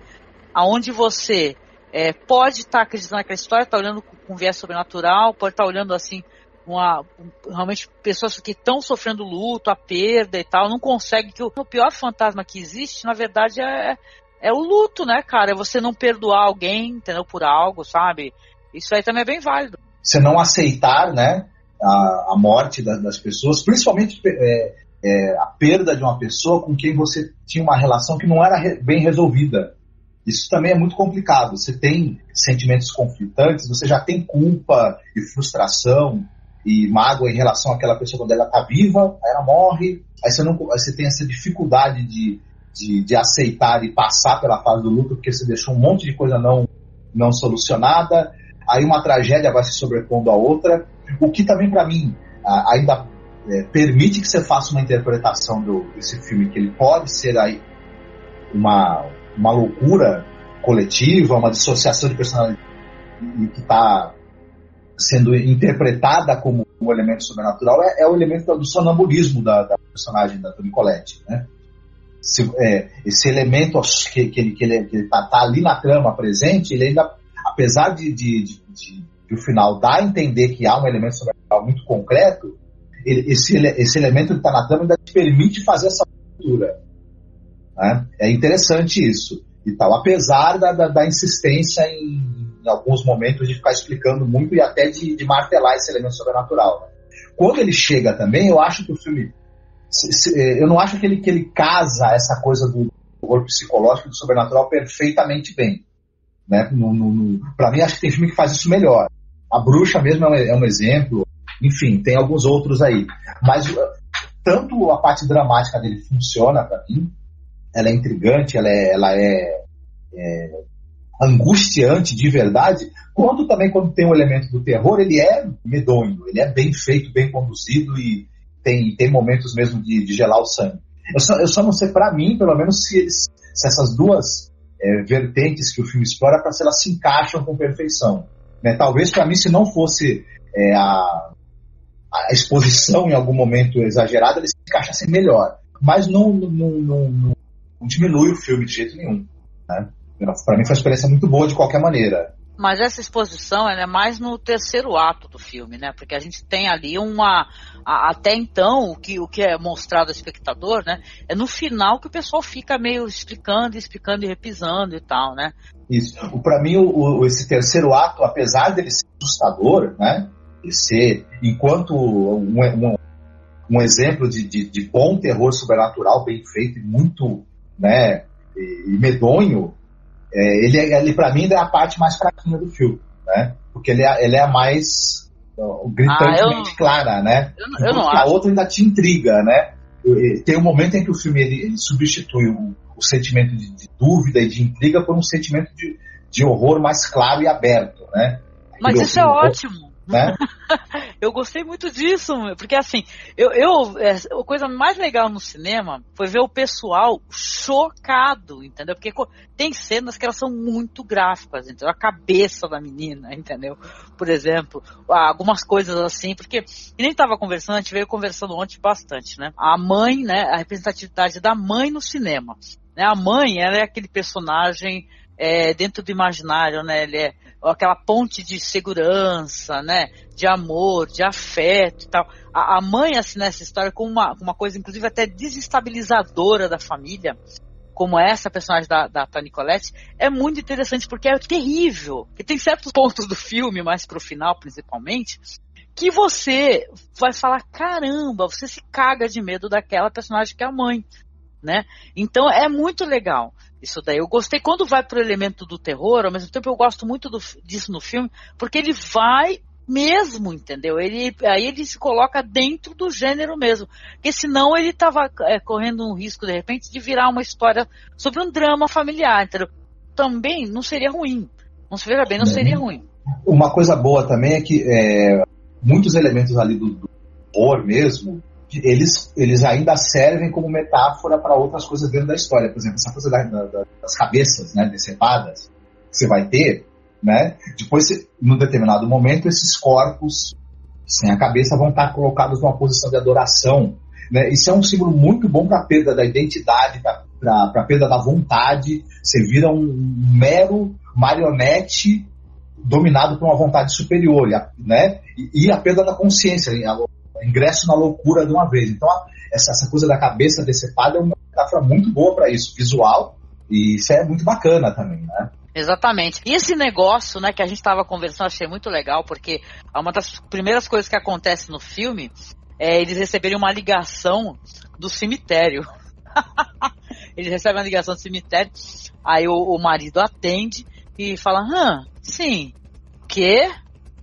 Aonde você é, pode estar tá acreditando naquela história, está olhando com, com viés sobrenatural, pode estar tá olhando assim, uma, realmente pessoas que estão sofrendo luto, a perda e tal, não consegue que o, o, pior fantasma que existe, na verdade, é, é o luto, né, cara? É você não perdoar alguém, entendeu? Por algo, sabe? Isso aí também é bem válido. Você não aceitar, né? A, a morte da, das pessoas, principalmente é, é, a perda de uma pessoa com quem você tinha uma relação que não era re, bem resolvida. Isso também é muito complicado. Você tem sentimentos conflitantes, você já tem culpa e frustração e mágoa em relação àquela pessoa quando ela está viva, aí ela morre, aí você, não, aí você tem essa dificuldade de, de, de, aceitar e passar pela fase do luto porque você deixou um monte de coisa não, não solucionada, aí uma tragédia vai se sobrepondo à outra, o que também para mim ainda é, permite que você faça uma interpretação do, desse filme, que ele pode ser aí uma, uma loucura coletiva, uma dissociação de personalidade que está sendo interpretada como um elemento sobrenatural é, é o elemento do sonambulismo da, da personagem da Toni Collette, né? Se, é, esse elemento que, que ele está tá ali na trama presente, ele ainda, apesar de, de, de, de, de o final dar a entender que há um elemento sobrenatural muito concreto, ele, esse, esse elemento que está na trama ainda te permite fazer essa leitura. Né? É interessante isso e tal, apesar da, da, da insistência em, em, alguns momentos de ficar explicando muito e até de, de martelar esse elemento sobrenatural. Né? Quando ele chega também, eu acho que o filme. Se, se, eh, eu não acho que ele, que ele casa essa coisa do horror psicológico e do sobrenatural perfeitamente bem. Né? No, no, no para mim, acho que tem filme que faz isso melhor. A Bruxa mesmo é um, é um exemplo. Enfim, tem alguns outros aí. Mas tanto a parte dramática dele funciona para mim, ela é intrigante, ela é, ela é, é, angustiante de verdade, quanto também quando tem um elemento do terror, ele é medonho, ele é bem feito, bem conduzido e tem, tem momentos mesmo de, de gelar o sangue. Eu só, eu só não sei, para mim, pelo menos, se, se essas duas é, vertentes que o filme explora, para se elas se encaixam com perfeição. Né? Talvez para mim, se não fosse é, a, a exposição em algum momento exagerada, eles se encaixassem melhor. Mas não, não, não, não, diminui o filme de jeito nenhum. Né? Para mim foi uma experiência muito boa de qualquer maneira. Mas essa exposição é mais no terceiro ato do filme, né? Porque a gente tem ali uma. A, até então, o que, o que é mostrado ao espectador, né? É no final que o pessoal fica meio explicando, explicando e repisando e tal, né? Isso. Para mim, o, o, esse terceiro ato, apesar dele ser assustador, né? E ser, enquanto um, um, um exemplo de, de, de bom terror sobrenatural bem feito e muito né, e, medonho, é, ele, ele para mim é a parte mais fraquinha do filme, né? Porque ele é, ele é a mais gritantemente ah, eu, clara, né? Eu, eu não a outra ainda te intriga, né? Tem um momento em que o filme ele, ele substitui o, o sentimento de, de, dúvida e de intriga por um sentimento de, de horror mais claro e aberto, né? Mas isso é ótimo né? eu gostei muito disso, porque assim, eu, eu é, a coisa mais legal no cinema foi ver o pessoal chocado, entendeu? Porque tem cenas que elas são muito gráficas, entendeu? A cabeça da menina, entendeu? Por exemplo, algumas coisas assim, porque nem estava conversando, a gente veio conversando ontem bastante, né? A mãe, né? A representatividade da mãe no cinema. Né? A mãe, ela é aquele personagem é, dentro do imaginário, né? Ele é aquela ponte de segurança, né? De amor, de afeto e tal. A, a mãe, assim, nessa história, com uma, uma coisa, inclusive, até desestabilizadora da família, como essa personagem da, da Collette, é muito interessante porque é terrível. E tem certos pontos do filme, mais pro final, principalmente, que você vai falar, caramba, você se caga de medo daquela personagem que é a mãe né? Então é muito legal isso daí. Eu gostei quando vai pro elemento do terror, ao mesmo tempo eu gosto muito do, disso no filme, porque ele vai mesmo, entendeu? Ele aí ele se coloca dentro do gênero mesmo, porque senão ele estava é, correndo um risco de repente de virar uma história sobre um drama familiar, entendeu? Também não seria ruim. Não se veja bem, não seria ruim. Uma coisa boa também é que é, muitos elementos ali do, do horror mesmo, eles, eles ainda servem como metáfora para outras coisas dentro da história. Por exemplo, essa coisa da, da, das cabeças né, decepadas que você vai ter, né? Depois, num determinado momento, esses corpos sem a cabeça vão estar colocados numa posição de adoração. Né? Isso é um símbolo muito bom para a perda da identidade, para a perda da vontade. Você vira um mero marionete dominado por uma vontade superior, né? E, e a perda da consciência, ingresso na loucura de uma vez. Então, essa, essa coisa da cabeça decepada é uma metáfora muito boa para isso, visual, e isso é muito bacana também, né? Exatamente. E esse negócio, né, que a gente estava conversando, achei muito legal, porque uma das primeiras coisas que acontece no filme é eles receberem uma ligação do cemitério. Ele recebe uma ligação do cemitério, aí o, o marido atende e fala, hã, sim, que?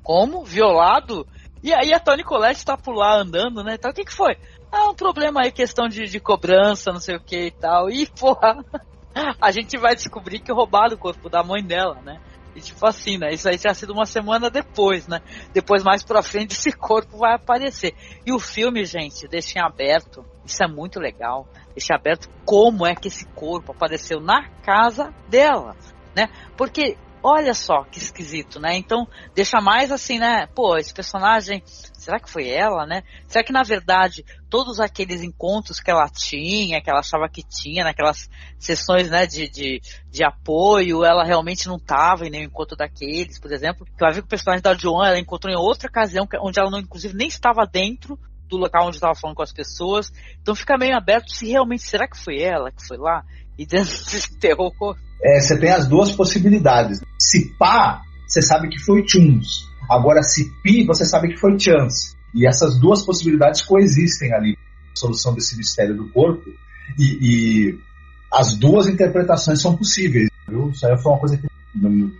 Como? Violado? E aí a Tony Colette tá por lá andando, né? Então, o que que foi? Ah, um problema aí, questão de, de cobrança, não sei o que e tal. E, porra, a gente vai descobrir que roubaram o corpo da mãe dela, né? E tipo assim, né? Isso aí tinha sido uma semana depois, né? Depois, mais pra frente, esse corpo vai aparecer. E o filme, gente, deixa em aberto. Isso é muito legal. Deixa aberto como é que esse corpo apareceu na casa dela, né? Porque olha só que esquisito, né? Então deixa mais assim, né? Pô, esse personagem, será que foi ela, né? Será que na verdade todos aqueles encontros que ela tinha, que ela achava que tinha, naquelas sessões, né, de, de, de apoio, ela realmente não estava em nenhum encontro daqueles, por exemplo? Que ela viu que o personagem da Joan, ela encontrou em outra ocasião, onde ela não, inclusive, nem estava dentro do local onde estava falando com as pessoas. Então fica meio aberto se realmente será que foi ela que foi lá e desenterrou o corpo é, você tem as duas possibilidades. Se pá, você sabe que foi Tunes. Agora, se pi, você sabe que foi Chance. E essas duas possibilidades coexistem ali na solução desse mistério do corpo. E, e as duas interpretações são possíveis. Viu? Isso aí foi uma coisa que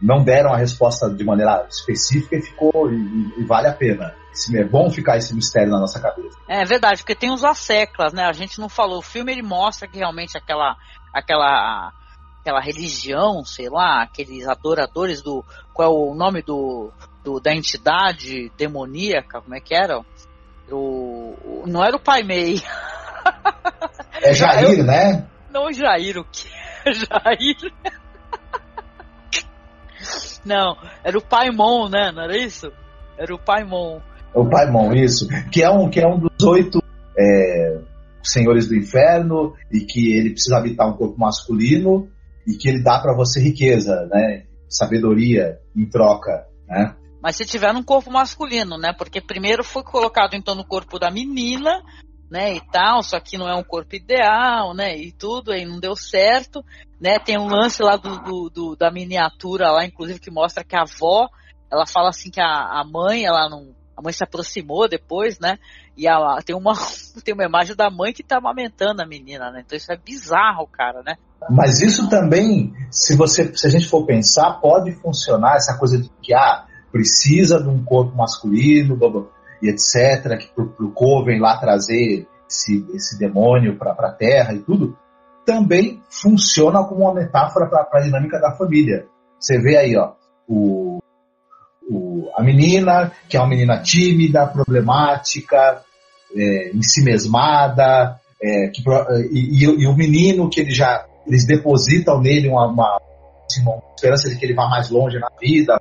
não deram a resposta de maneira específica e ficou e, e vale a pena. É bom ficar esse mistério na nossa cabeça. É verdade, porque tem os asseclas, né? A gente não falou. O filme ele mostra que realmente aquela aquela aquela religião, sei lá, aqueles adoradores do. Qual é o nome do, do da entidade demoníaca? Como é que era? O, não era o Pai Mei. É Jair, eu, né? Não, Jair, o que? Jair. Não, era o Paimon, né? Não era isso? Era o Paimon. O Paimon, isso. Que é um, que é um dos oito é, senhores do inferno e que ele precisa habitar um corpo masculino e que ele dá para você riqueza, né? Sabedoria em troca, né? Mas se tiver num corpo masculino, né? Porque primeiro foi colocado então no corpo da menina, né? E tal, só que não é um corpo ideal, né? E tudo, aí não deu certo, né? Tem um lance lá do, do, do da miniatura lá, inclusive, que mostra que a avó, ela fala assim que a, a mãe, ela não. A mãe se aproximou depois, né? E a, tem, uma, tem uma imagem da mãe que tá amamentando a menina, né? Então isso é bizarro, cara, né? Mas isso também, se você, se a gente for pensar, pode funcionar essa coisa de que ah, precisa de um corpo masculino e etc, que pro, pro Coven lá trazer esse, esse demônio para a Terra e tudo, também funciona como uma metáfora para a dinâmica da família. Você vê aí, ó, o, a menina, que é uma menina tímida, problemática, é, ensimesmada, é, que, e, e, e, o menino que ele já eles depositam nele uma, uma, uma esperança de que ele vá mais longe na vida,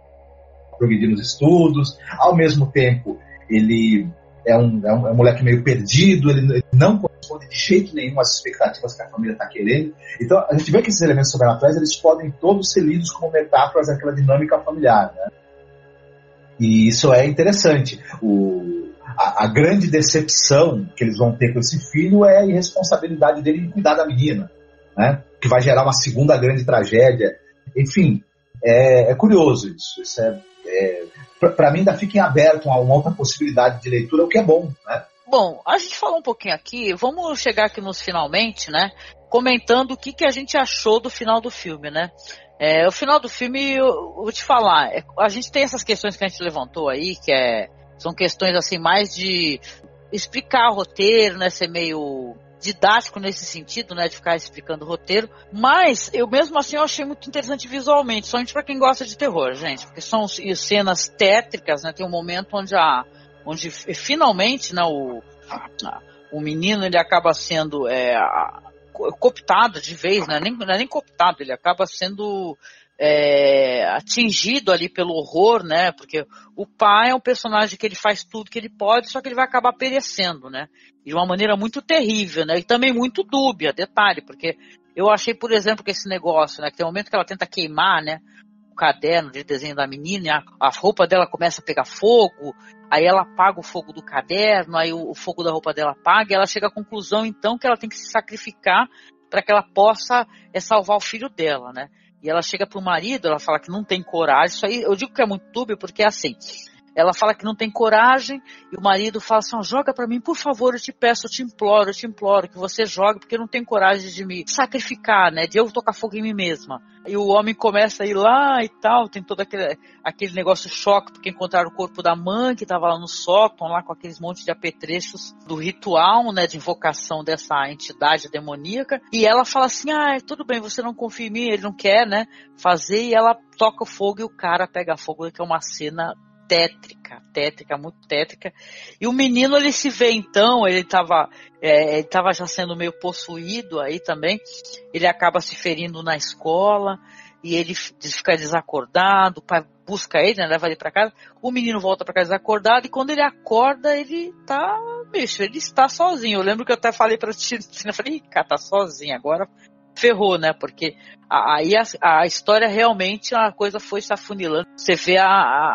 progredir nos estudos. Ao mesmo tempo, ele é um, é um, é um moleque meio perdido, ele, ele, não corresponde de jeito nenhum às expectativas que a família está querendo. Então, a gente vê que esses elementos sobrenaturais, eles podem todos ser lidos como metáforas daquela dinâmica familiar, né? E isso é interessante. O, a, a, grande decepção que eles vão ter com esse filho é a irresponsabilidade dele em cuidar da menina né? que vai gerar uma segunda grande tragédia. Enfim, é, é curioso isso. isso é, é Para mim, ainda fica em aberto uma, uma outra possibilidade de leitura, o que é bom. Né? Bom, a gente falou um pouquinho aqui, vamos chegar aqui nos finalmente, né? Comentando o que, que a gente achou do final do filme, né? É, o final do filme, eu, eu vou te falar, é, a gente tem essas questões que a gente levantou aí, que é, são questões assim mais de explicar o roteiro, né? Ser meio didático nesse sentido, né, de ficar explicando o roteiro, mas eu mesmo assim eu achei muito interessante visualmente, somente para quem gosta de terror, gente, porque são cenas tétricas, né, tem um momento onde a onde finalmente, né, o a, o menino ele acaba sendo é, cooptado de vez, né, nem, não é nem cooptado, ele acaba sendo é, atingido ali pelo horror, né? Porque o pai é um personagem que ele faz tudo que ele pode, só que ele vai acabar perecendo, né? De uma maneira muito terrível, né? E também muito dúbia, detalhe, porque eu achei, por exemplo, que esse negócio, né? Que tem um momento que ela tenta queimar, né? O caderno de desenho da menina, a, a roupa dela começa a pegar fogo, aí ela apaga o fogo do caderno, aí o, o fogo da roupa dela apaga, e ela chega à conclusão, então, que ela tem que se sacrificar para que ela possa é, salvar o filho dela, né? E ela chega pro marido, ela fala que não tem coragem. Isso aí, eu digo que é muito túbio porque é assim. Ela fala que não tem coragem e o marido fala assim: joga para mim, por favor, eu te peço, eu te imploro, eu te imploro que você jogue porque eu não tenho coragem de me sacrificar, né? De eu tocar fogo em mim mesma. E o homem começa a ir lá e tal, tem todo aquele, aquele negócio choque porque encontraram o corpo da mãe que estava lá no sótão, lá com aqueles montes de apetrechos do ritual, né, de invocação dessa entidade demoníaca. E ela fala assim: ah, tudo bem, você não confia em mim, ele não quer, né, fazer. E ela toca o fogo e o cara pega fogo, que é uma cena tétrica, tétrica, muito tétrica. E o menino ele se vê então, ele estava é, ele tava já sendo meio possuído aí também. Ele acaba se ferindo na escola e ele fica desacordado. O pai busca ele, né, leva ele para casa. O menino volta para casa desacordado e quando ele acorda ele tá, bicho, ele está sozinho. Eu lembro que eu até falei para ti, eu falei, cara, tá sozinho agora ferrou, né? Porque aí a, a, história realmente a coisa foi se afunilando. Você vê a,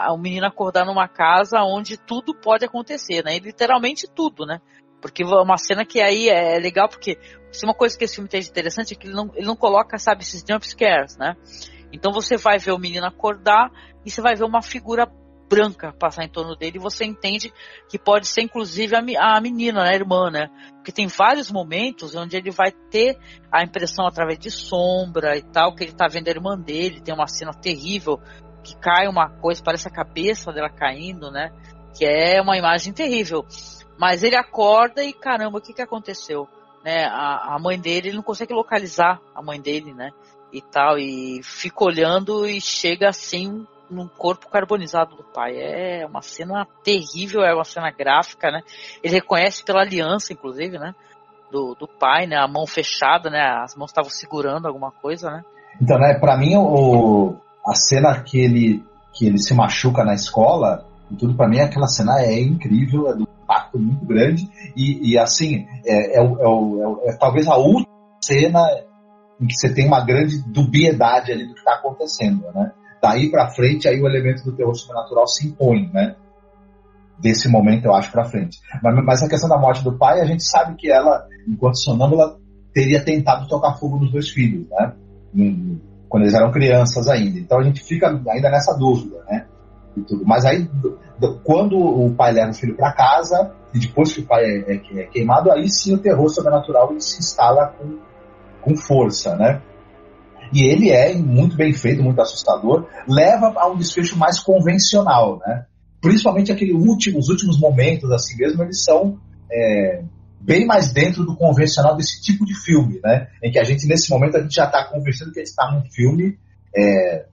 a, o menino acordar numa casa onde tudo pode acontecer, né? E literalmente tudo, né? Porque é uma cena que aí é legal, porque se uma coisa que esse filme tem de interessante é que ele não, ele não coloca, sabe, esses jump scares, né? Então você vai ver o menino acordar e você vai ver uma figura branca passar em torno dele e você entende que pode ser inclusive a, a menina, né, a irmã, né? Porque tem vários momentos onde ele vai ter a impressão através de sombra e tal, que ele tá vendo a irmã dele, tem uma cena terrível que cai uma coisa, parece a cabeça dela caindo, né? Que é uma imagem terrível. Mas ele acorda e caramba, o que que aconteceu? Né? A, a mãe dele, ele não consegue localizar a mãe dele, né? E tal, e fica olhando e chega assim no corpo carbonizado do pai. É uma cena terrível, é uma cena gráfica, né? Ele reconhece pela aliança, inclusive, né? Do, do pai, né? A mão fechada, né? As mãos estavam segurando alguma coisa, né? Então, né? Pra mim, o, a cena que ele, que ele se machuca na escola, e tudo para mim, aquela cena é incrível, é um impacto muito grande. E, e assim, é, é, é, é, talvez a última cena em que você tem uma grande dubiedade ali do que está acontecendo, né? Daí para frente aí o elemento do terror sobrenatural se impõe, né? Desse momento eu acho para frente. Mas, mas, a questão da morte do pai, a gente sabe que ela, enquanto sonâmbula, teria tentado tocar fogo nos dois filhos, né? Quando eles eram crianças ainda. Então a gente fica ainda nessa dúvida, né? Mas aí, quando o pai leva o filho para casa, e depois que o pai é, é, é, queimado, aí sim o terror sobrenatural se instala com, com força, né? E ele é muito bem feito, muito assustador, leva a um desfecho mais convencional, né? Principalmente aquele último, os últimos momentos, assim mesmo, eles são é, bem mais dentro do convencional desse tipo de filme, né? Em que a gente, nesse momento, a gente já está conversando que a gente está num filme, é,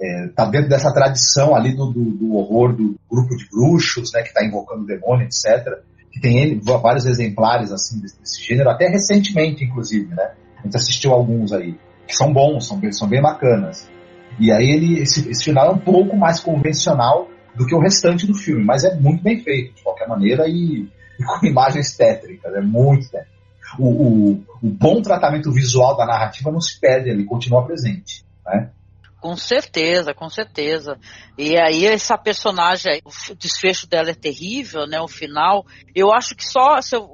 é, tá dentro dessa tradição ali do, do, do, horror do grupo de bruxos, né? Que está invocando o demônio, etc. Que tem ele, vários exemplares, assim, desse, desse gênero, até recentemente, inclusive, né? A gente assistiu alguns aí são bons, são bem, são bem bacanas. E aí ele, esse, esse final é um pouco mais convencional do que o restante do filme, mas é muito bem feito, de qualquer maneira, e, e com imagens tétricas, é muito tétrico. O, o, o, bom tratamento visual da narrativa não se perde ali, continua presente. Né? Com certeza, com certeza. E aí essa personagem, o desfecho dela é terrível, né? O final. Eu acho que só eu,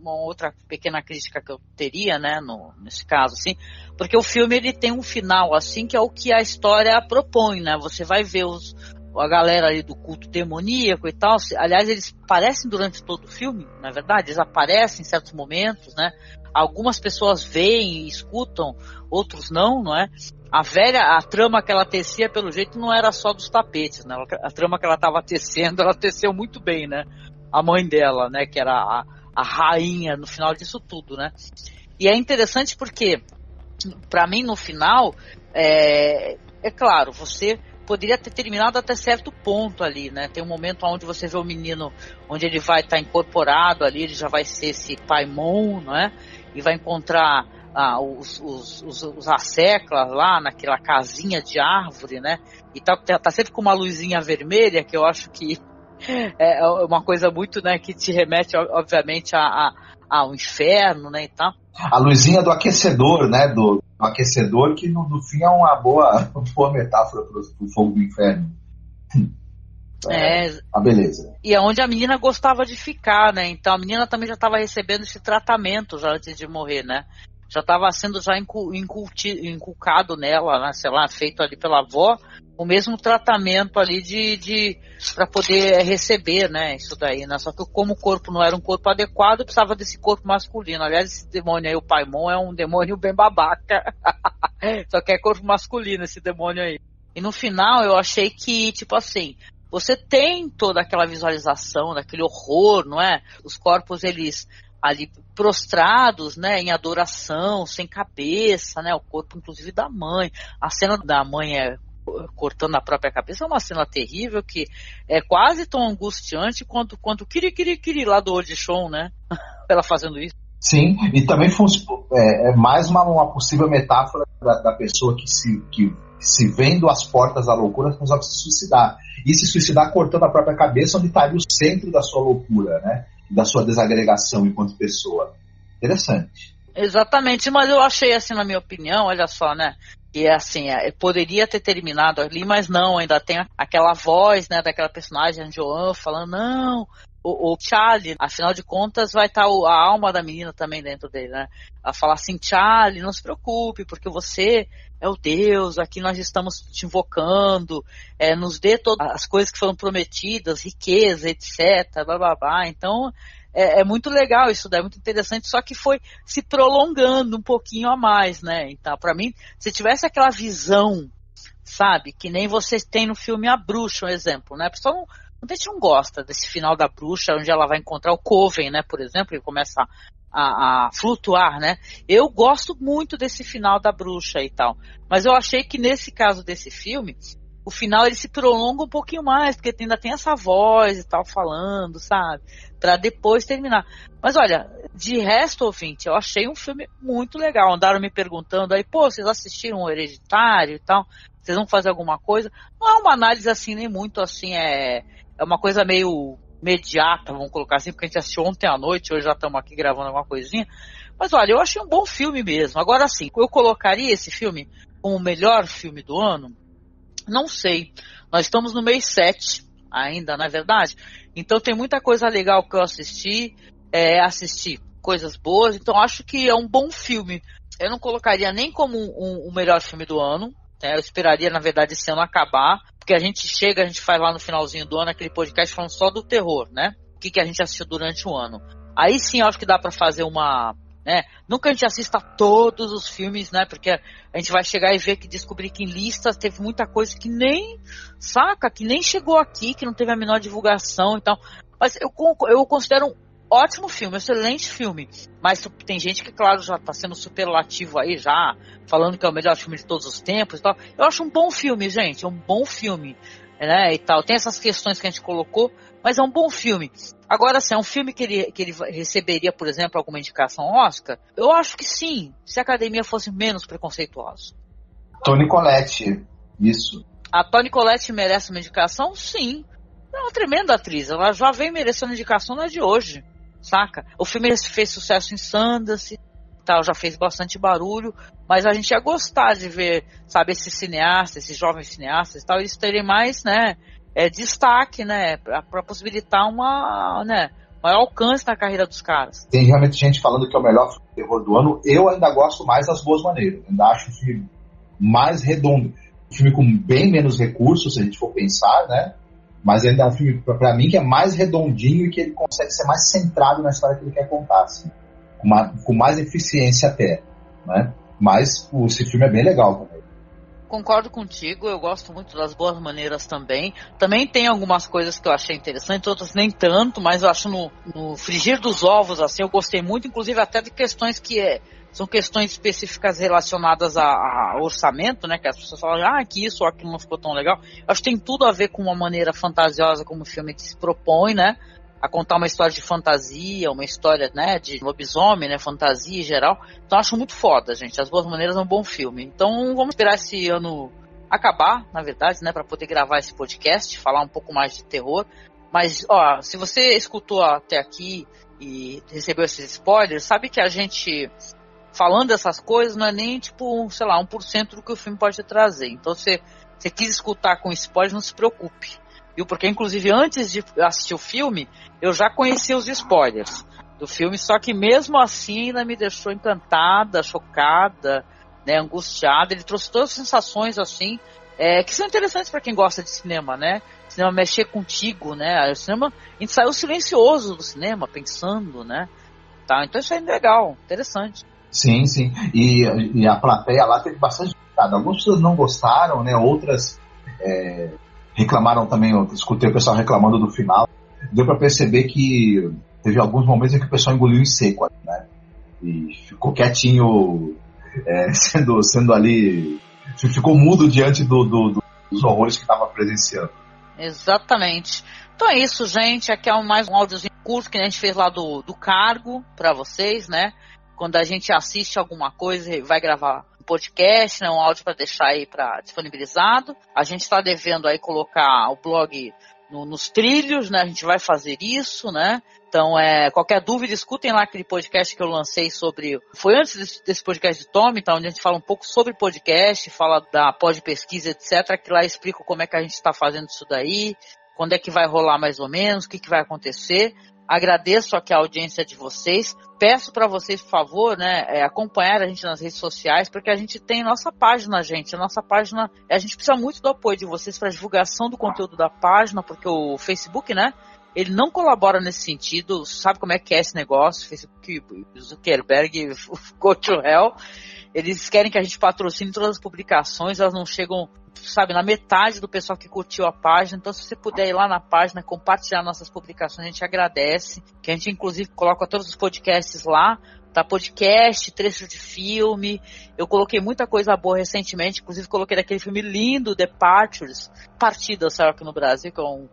uma outra pequena crítica que eu teria, né? No, nesse caso, assim, porque o filme ele tem um final assim que é o que a história propõe, né? Você vai ver os, a galera ali do culto demoníaco e tal. Aliás, eles aparecem durante todo o filme, na verdade, eles aparecem em certos momentos, né? Algumas pessoas veem e escutam, outros não, não é? A velha, a trama que ela tecia, pelo jeito, não era só dos tapetes, né? A trama que ela estava tecendo, ela teceu muito bem, né? A mãe dela, né? Que era a, a rainha no final disso tudo, né? E é interessante porque para mim, no final, é, é claro, você poderia ter terminado até certo ponto ali, né? Tem um momento onde você vê o menino, onde ele vai estar tá incorporado ali, ele já vai ser esse paimon, não é? E vai encontrar ah, os, os, os, os asseclas lá naquela casinha de árvore, né? E tá, tá, tá sempre com uma luzinha vermelha, que eu acho que é uma coisa muito, né, que te remete, obviamente, a, a, ao inferno, né, e tal a luzinha do aquecedor, né? Do, do aquecedor, que no, no, fim é uma boa, uma boa metáfora para o fogo do inferno. É, a ah, beleza. E é onde a menina gostava de ficar, né? Então a menina também já estava recebendo esse tratamento já antes de morrer, né? Já estava sendo já incu, inculti, inculcado nela, né, sei lá, feito ali pela avó, o mesmo tratamento ali de, de para poder receber, né, isso daí, né? Só que como o corpo não era um corpo adequado, precisava desse corpo masculino. Aliás, esse demônio aí, o Paimon, é um demônio bem babaca. Só que é corpo masculino esse demônio aí. E no final eu achei que, tipo assim, você tem toda aquela visualização daquele horror, não é? Os corpos eles ali prostrados, né, em adoração, sem cabeça, né, o corpo inclusive da mãe. A cena da mãe é cortando a própria cabeça é uma cena terrível que é quase tão angustiante quanto quanto Kiri Kiri Kiri lá do Audition, né? Ela fazendo isso. Sim, e também é, é mais uma, uma possível metáfora da, da pessoa que se, que se vendo as portas da loucura resolve se suicidar. E se suicidar cortando a própria cabeça, onde estaria o centro da sua loucura, né? Da sua desagregação enquanto pessoa. Interessante. Exatamente, mas eu achei assim, na minha opinião, olha só, né? que é assim, é, poderia ter terminado ali, mas não, ainda tem aquela voz, né, daquela personagem, Joan, falando, não, o, o, Charlie, afinal de contas, vai estar tá a alma da menina também dentro dele, né? A falar assim, Charlie, não se preocupe, porque você é o Deus, aqui nós estamos te invocando, é, nos dê todas as coisas que foram prometidas, riqueza, etc, blá blá blá. Então, é, é, muito legal isso é muito interessante, só que foi se prolongando um pouquinho a mais, né? Então, para mim, se tivesse aquela visão, sabe, que nem vocês têm no filme A Bruxa, um exemplo, né? Pessoa não, muita gente não gosta desse final da bruxa, onde ela vai encontrar o Coven, né, por exemplo, e começa a, a, flutuar, né? Eu gosto muito desse final da bruxa e tal, mas eu achei que nesse caso desse filme, o final ele se prolonga um pouquinho mais, porque ainda tem essa voz e tal falando, sabe? Para depois terminar. Mas olha, de resto, ouvinte, eu achei um filme muito legal. Andaram me perguntando aí, pô, vocês assistiram o Hereditário e tal? Vocês vão fazer alguma coisa? Não é uma análise assim, nem muito assim, é, é uma coisa meio imediata, vamos colocar assim, porque a gente assistiu ontem à noite, hoje já estamos aqui gravando alguma coisinha. Mas olha, eu achei um bom filme mesmo. Agora sim, eu colocaria esse filme como o melhor filme do ano? Não sei. Nós estamos no mês 7 ainda, não é verdade? Então tem muita coisa legal que eu assisti, é, assisti coisas boas, então acho que é um bom filme. Eu não colocaria nem como o um, um melhor filme do ano, né? eu esperaria, na verdade, esse ano acabar, porque a gente chega, a gente faz lá no finalzinho do ano aquele podcast falando só do terror, né? O que, que a gente assistiu durante o ano. Aí sim, acho que dá para fazer uma, né? Nunca a gente assista todos os filmes, né? Porque a gente vai chegar e ver que descobrir que em listas teve muita coisa que nem, saca, que nem chegou aqui, que não teve a menor divulgação e tal. Mas eu, eu considero ótimo filme, excelente filme. Mas tem gente que, claro, já está sendo superlativo aí, já falando que é o melhor filme de todos os tempos e tal. Eu acho um bom filme, gente, é um bom filme, né? E tal. Tem essas questões que a gente colocou, mas é um bom filme. Agora, se é um filme que ele, que ele receberia, por exemplo, alguma indicação Oscar, eu acho que sim, se a academia fosse menos preconceituosa. Tony Collette, isso. A Tony Collette merece uma indicação? Sim. É uma tremenda atriz, ela já vem merecendo indicação na de hoje, saca? O filme fez sucesso em Sundance, tal, já fez bastante barulho, mas a gente ia gostar de ver, sabe, esses cineastas, esses jovens cineastas e tal, eles terem mais, né, é, destaque, né, para possibilitar uma, né, maior alcance na carreira dos caras. Tem realmente gente falando que é o melhor filme de terror do ano. Eu ainda gosto mais das boas maneiras. Ainda acho o filme mais redondo. Um filme com bem menos recursos, se a gente for pensar, né? Mas ainda é um filme, para mim, que é mais redondinho e que ele consegue ser mais centrado na história que ele quer contar, assim. Com, uma, com mais eficiência até, né? Mas esse filme é bem legal também concordo contigo, eu gosto muito das boas maneiras também. Também tem algumas coisas que eu achei interessantes, outras nem tanto, mas eu acho no, no frigir dos ovos, assim, eu gostei muito, inclusive até de questões que é, são questões específicas relacionadas a, a, orçamento, né? Que as pessoas falam, ah, que isso ou aquilo não ficou tão legal. Acho que tem tudo a ver com uma maneira fantasiosa como o filme se propõe, né? a contar uma história de fantasia, uma história, né, de lobisomem, né, fantasia em geral. Então acho muito foda, gente. As Boas Maneiras é um bom filme. Então vamos esperar esse ano acabar, na verdade, né, para poder gravar esse podcast, falar um pouco mais de terror. Mas, ó, se você escutou até aqui e recebeu esses spoilers, sabe que a gente falando essas coisas não é nem tipo, sei lá, 1% do que o filme pode trazer. Então, se você quis escutar com spoilers, não se preocupe viu? Porque, inclusive, antes de assistir o filme, eu já conhecia os spoilers. do filme, só que mesmo assim ainda me deixou encantada, chocada, né, angustiada. Ele trouxe todas as sensações assim é, que são interessantes para quem gosta de cinema, né? Cinema mexer contigo, né? O cinema, a gente saiu silencioso do cinema, pensando, né? Tá, então isso é legal, interessante. Sim, sim. E, e a plateia lá teve bastante. Algumas pessoas não gostaram, né? Outras é, reclamaram também. Eu escutei o pessoal reclamando do final. Deu para perceber que teve alguns momentos em que o pessoal engoliu em seco, né? E ficou quietinho, é, sendo, sendo ali. Ficou mudo diante do, do, dos horrores que estava presenciando. Exatamente. Então é isso, gente. Aqui é mais um áudiozinho curto que a gente fez lá do, do cargo para vocês, né? Quando a gente assiste alguma coisa, vai gravar um podcast, né? Um áudio para deixar aí para disponibilizado. A gente está devendo aí colocar o blog no, nos trilhos, né? A gente vai fazer isso, né? Então, é, qualquer dúvida, escutem lá aquele podcast que eu lancei sobre. Foi antes desse, desse podcast de Tommy, tá? Onde a gente fala um pouco sobre podcast, fala da pós pesquisa, etc. Que lá explico como é que a gente está fazendo isso daí, quando é que vai rolar mais ou menos, o que, que vai acontecer. Agradeço aqui a audiência de vocês. Peço para vocês, por favor, né, é, acompanhar a gente nas redes sociais, porque a gente tem nossa página, gente. A nossa página, a gente precisa muito do apoio de vocês para divulgação do conteúdo da página, porque o Facebook, né, ele não colabora nesse sentido. Sabe como é que é esse negócio? Facebook, Zuckerberg, go to hell. Eles querem que a gente patrocine todas as publicações, elas não chegam sabe, na metade do pessoal que curtiu a página. Então, se você puder ir lá na página, compartilhar nossas publicações, a gente agradece. Que a gente, inclusive, coloca todos os podcasts lá. Tá podcast, trecho de filme. Eu coloquei muita coisa boa recentemente, inclusive coloquei daquele filme lindo, Departures, Partida, saiu aqui no Brasil, que é um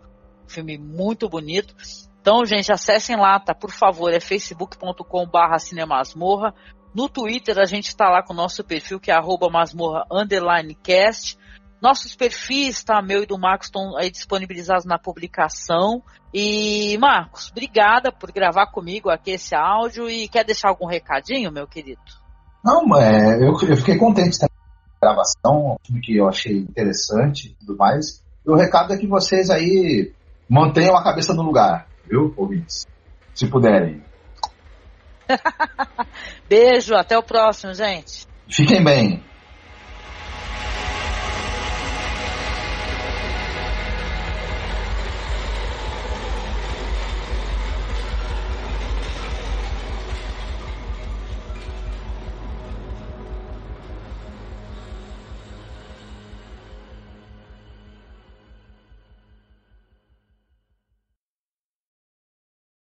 filme muito bonito. Então, gente, acessem lá, tá? Por favor, é facebook.com barra cinemasmorra. No Twitter a gente está lá com o nosso perfil, que é arroba. Nossos perfis, tá? Meu e do Marcos estão aí disponibilizados na publicação. E, Marcos, obrigada por gravar comigo aqui esse áudio e quer deixar algum recadinho, meu querido? Não, é, eu, eu fiquei contente com a gravação, que eu achei interessante e tudo mais. E o recado é que vocês aí mantenham a cabeça no lugar, viu, ouvintes? Se puderem. Beijo, até o próximo, gente. Fiquem bem.